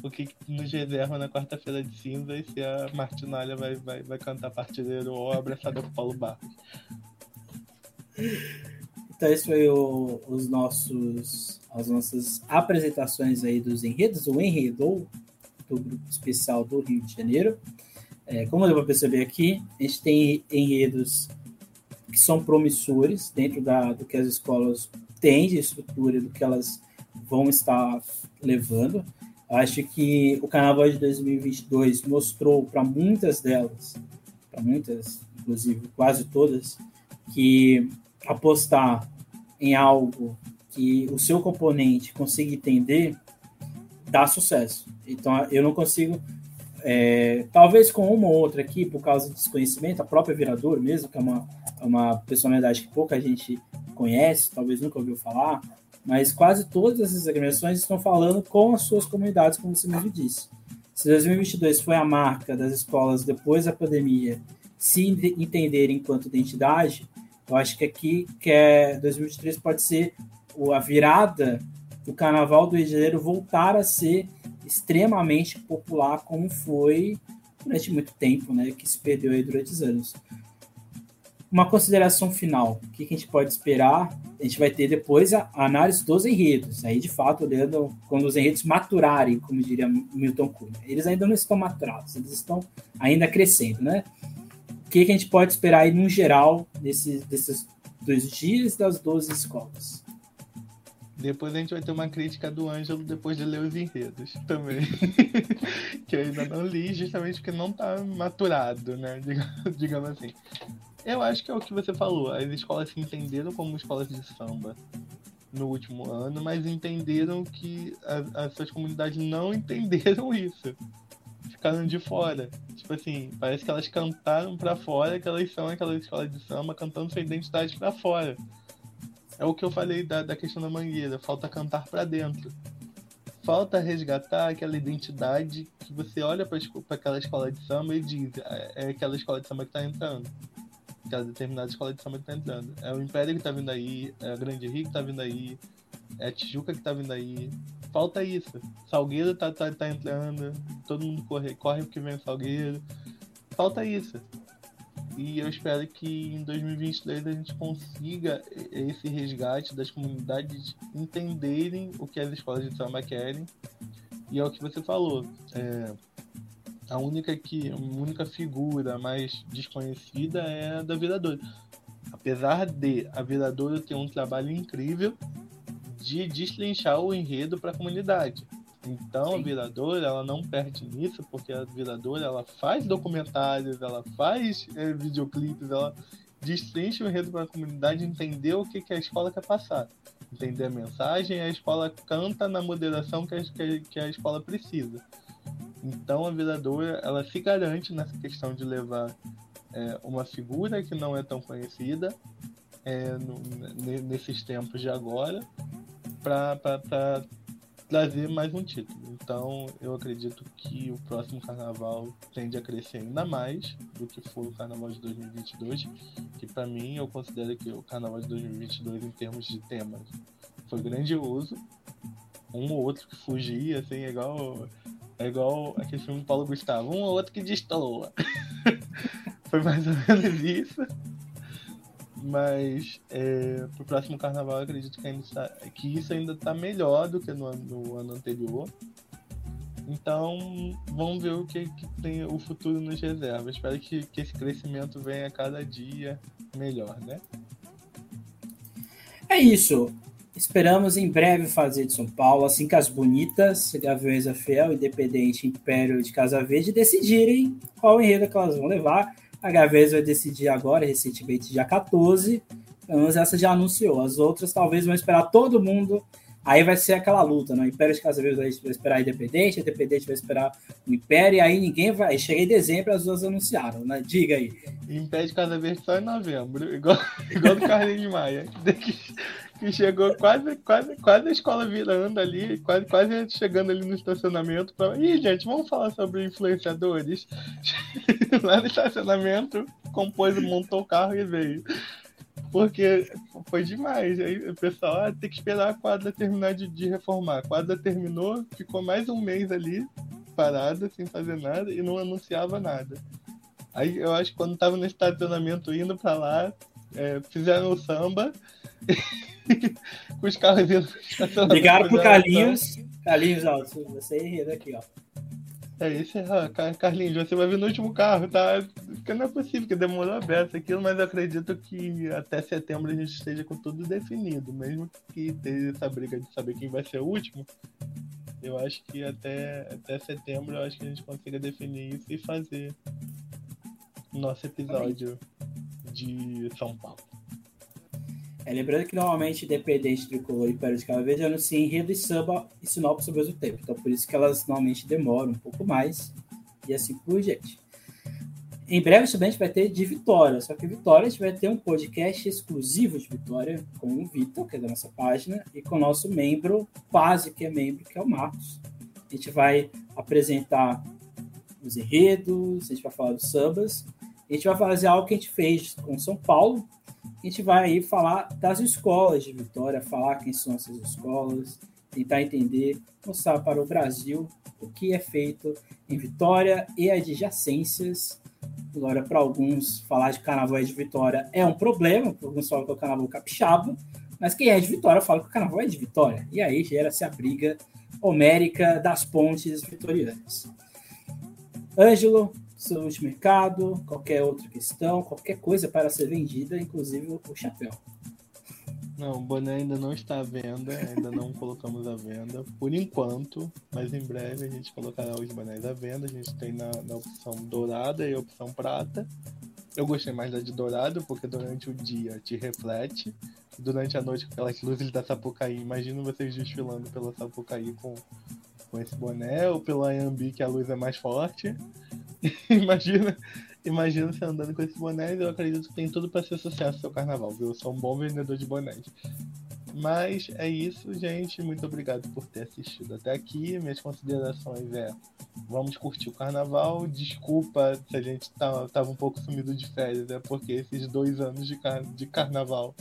[SPEAKER 2] o que nos reserva na quarta-feira de cinza e se a Martinalha vai, vai, vai cantar partideiro ou abraçada com Paulo Barros.
[SPEAKER 1] Então, esse foi o, os nossos, as nossas apresentações aí dos enredos, o enredo do grupo especial do Rio de Janeiro. É, como eu vou perceber aqui, a gente tem enredos que são promissores dentro da, do que as escolas têm de estrutura, do que elas vão estar levando. Acho que o Carnaval de 2022 mostrou para muitas delas, para muitas, inclusive quase todas, que apostar em algo que o seu componente consiga entender dá sucesso. Então eu não consigo, é, talvez com uma ou outra aqui, por causa do desconhecimento, a própria Virador mesmo, que é uma, é uma personalidade que pouca gente conhece, talvez nunca ouviu falar, mas quase todas essas agremiações estão falando com as suas comunidades, como você mesmo disse. Se 2022 foi a marca das escolas depois da pandemia se entenderem enquanto identidade, eu acho que aqui que é 2023 pode ser a virada do Carnaval do Rio de Janeiro voltar a ser extremamente popular como foi durante muito tempo, né, que se perdeu aí durante os anos uma consideração final. O que a gente pode esperar? A gente vai ter depois a análise dos enredos. Aí, de fato, olhando quando os enredos maturarem, como diria Milton Cunha. Eles ainda não estão maturados, eles estão ainda crescendo, né? O que a gente pode esperar aí, no geral, desses, desses dois dias das 12 escolas?
[SPEAKER 2] Depois a gente vai ter uma crítica do Ângelo depois de ler os enredos também. que eu ainda não li, justamente porque não está maturado, né? Digamos assim. Eu acho que é o que você falou. As escolas se entenderam como escolas de samba no último ano, mas entenderam que as suas comunidades não entenderam isso. Ficaram de fora. Tipo assim, parece que elas cantaram para fora que elas são aquela escola de samba cantando sua identidade para fora. É o que eu falei da, da questão da mangueira. Falta cantar para dentro. Falta resgatar aquela identidade que você olha para aquela escola de samba e diz: é, é aquela escola de samba que tá entrando aquela determinada escola de samba que tá entrando. É o Império que tá vindo aí, é a Grande Rio que tá vindo aí, é a Tijuca que tá vindo aí. Falta isso. Salgueiro tá, tá, tá entrando, todo mundo corre, corre porque vem o Salgueiro. Falta isso. E eu espero que em 2023 a gente consiga esse resgate das comunidades entenderem o que as escolas de samba querem. E é o que você falou. É, a única que a única figura mais desconhecida é a da Viradora. Apesar de a Viradora ter um trabalho incrível de destrinchar o enredo para a comunidade. Então Sim. a Viradora ela não perde nisso, porque a Viradora ela faz documentários, ela faz é, videoclipes, ela destrincha o enredo para a comunidade entender o que, que a escola quer passar. Entender a mensagem, a escola canta na moderação que a, que a escola precisa. Então a Viradora ela se garante nessa questão de levar é, uma figura que não é tão conhecida é, no, nesses tempos de agora para trazer mais um título. Então eu acredito que o próximo carnaval tende a crescer ainda mais do que foi o carnaval de 2022, que para mim eu considero que o carnaval de 2022 em termos de temas foi grandioso. Um ou outro que fugia, assim, igual, é igual aquele filme do Paulo Gustavo, um ou outro que destoa. foi mais ou menos isso. Mas é, pro próximo carnaval eu acredito que, ainda está, que isso ainda está melhor do que no, no, ano anterior. Então vamos ver o que, que tem o futuro nos reserva. Espero que, que esse crescimento venha a cada dia melhor, né?
[SPEAKER 1] É isso. Esperamos em breve fazer de São Paulo, assim que as bonitas, Gaviões da Fiel, Independente Império de Casa Verde, decidirem qual enredo que elas vão levar. A Gavês vai decidir agora, recentemente, dia 14. Então, essa já anunciou. As outras talvez vão esperar todo mundo. Aí vai ser aquela luta, né? O Império de Casa Verde vai esperar a Independente, a Independente vai esperar o Império, e aí ninguém vai. Chega em dezembro, as duas anunciaram, né? Diga aí.
[SPEAKER 2] Império de Casa Verde só em novembro, igual, igual do Carlinhos Maia que chegou quase, quase, quase a escola virando ali, quase, quase chegando ali no estacionamento. Pra... Ih, gente, vamos falar sobre influenciadores. Lá no estacionamento, compôs, montou o carro e veio. Porque foi demais. Aí o pessoal ah, tem que esperar a quadra terminar de, de reformar. A quadra terminou, ficou mais um mês ali, parada, sem fazer nada, e não anunciava nada. Aí eu acho que quando tava no estacionamento indo para lá, é, fizeram o samba. com os carros
[SPEAKER 1] indo. Ligaram pro Carlinhos. Carlinhos, ó, você é aqui, ó.
[SPEAKER 2] É isso, é, Carlinhos, você vai vir no último carro, tá? Porque não é possível que demorou aberto aquilo, mas eu acredito que até setembro a gente esteja com tudo definido, mesmo que tenha essa briga de saber quem vai ser o último. Eu acho que até, até setembro eu acho que a gente consiga definir isso e fazer nosso episódio de São Paulo.
[SPEAKER 1] É, lembrando que normalmente Independente, Tricolor e Império de Cabo Verde anunciam enredo e samba e sinopse ao mesmo tempo. Então por isso que elas normalmente demoram um pouco mais e assim por diante. Em breve também a gente vai ter de Vitória, só que Vitória a gente vai ter um podcast exclusivo de Vitória com o Vitor, que é da nossa página, e com o nosso membro, quase que é membro, que é o Marcos. A gente vai apresentar os enredos, a gente vai falar dos sambas, a gente vai fazer algo que a gente fez com São Paulo, a gente vai aí falar das escolas de Vitória, falar quem são essas escolas, tentar entender, mostrar para o Brasil o que é feito em Vitória e adjacências. Agora, para alguns, falar de carnaval de Vitória é um problema, porque alguns falam que é o carnaval capixaba, mas quem é de Vitória fala que o carnaval é de Vitória. E aí gera-se a briga homérica das pontes vitorianas. Ângelo, de mercado, qualquer outra questão, qualquer coisa para ser vendida, inclusive o chapéu.
[SPEAKER 2] Não, o boné ainda não está à venda, ainda não colocamos à venda, por enquanto, mas em breve a gente colocará os bonés à venda. A gente tem na, na opção dourada e opção prata. Eu gostei mais da de dourado, porque durante o dia te reflete, durante a noite com aquelas luzes da Sapucaí. Imagina vocês desfilando pela Sapucaí com, com esse boné, ou pelo Ayambi, que a luz é mais forte. imagina, imagina você andando com esse boné. Eu acredito que tem tudo para ser sucesso seu carnaval, viu? Eu sou um bom vendedor de bonés. Mas é isso, gente. Muito obrigado por ter assistido até aqui. Minhas considerações é: vamos curtir o carnaval. Desculpa se a gente tá, tava um pouco sumido de férias, é porque esses dois anos de, car de carnaval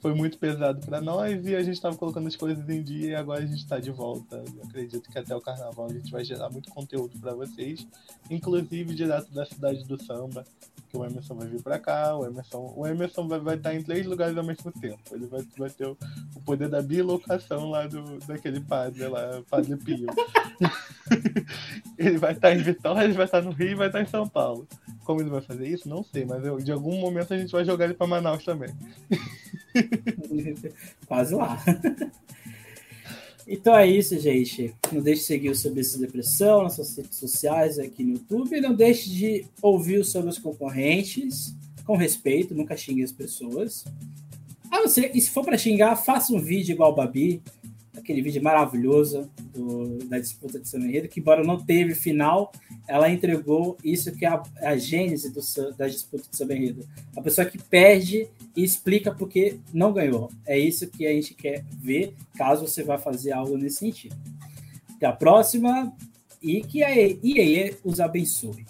[SPEAKER 2] foi muito pesado para nós e a gente estava colocando as coisas em dia e agora a gente está de volta. Eu acredito que até o carnaval a gente vai gerar muito conteúdo para vocês, inclusive direto da cidade do samba, que o Emerson vai vir para cá, o Emerson, o Emerson vai, vai estar em três lugares ao mesmo tempo. Ele vai, vai ter o, o poder da bilocação lá do, daquele padre lá, Padre Pio. ele vai estar em Vitória, ele vai estar no Rio e vai estar em São Paulo. Como ele vai fazer isso? Não sei, mas eu, de algum momento a gente vai jogar ele para Manaus também.
[SPEAKER 1] Quase lá. Então é isso, gente. Não deixe de seguir o Sobre essa Depressão nas suas redes sociais aqui no YouTube. Não deixe de ouvir sobre os concorrentes com respeito, nunca xingue as pessoas. Ah, você, e se for para xingar, faça um vídeo igual o Babi, aquele vídeo maravilhoso do, da disputa de São Enredo, que embora não teve final, ela entregou isso que é a, a gênese do, da disputa de São Enredo. A pessoa que perde e explica por que não ganhou. É isso que a gente quer ver, caso você vá fazer algo nesse sentido. Até a próxima e que a EA os abençoe.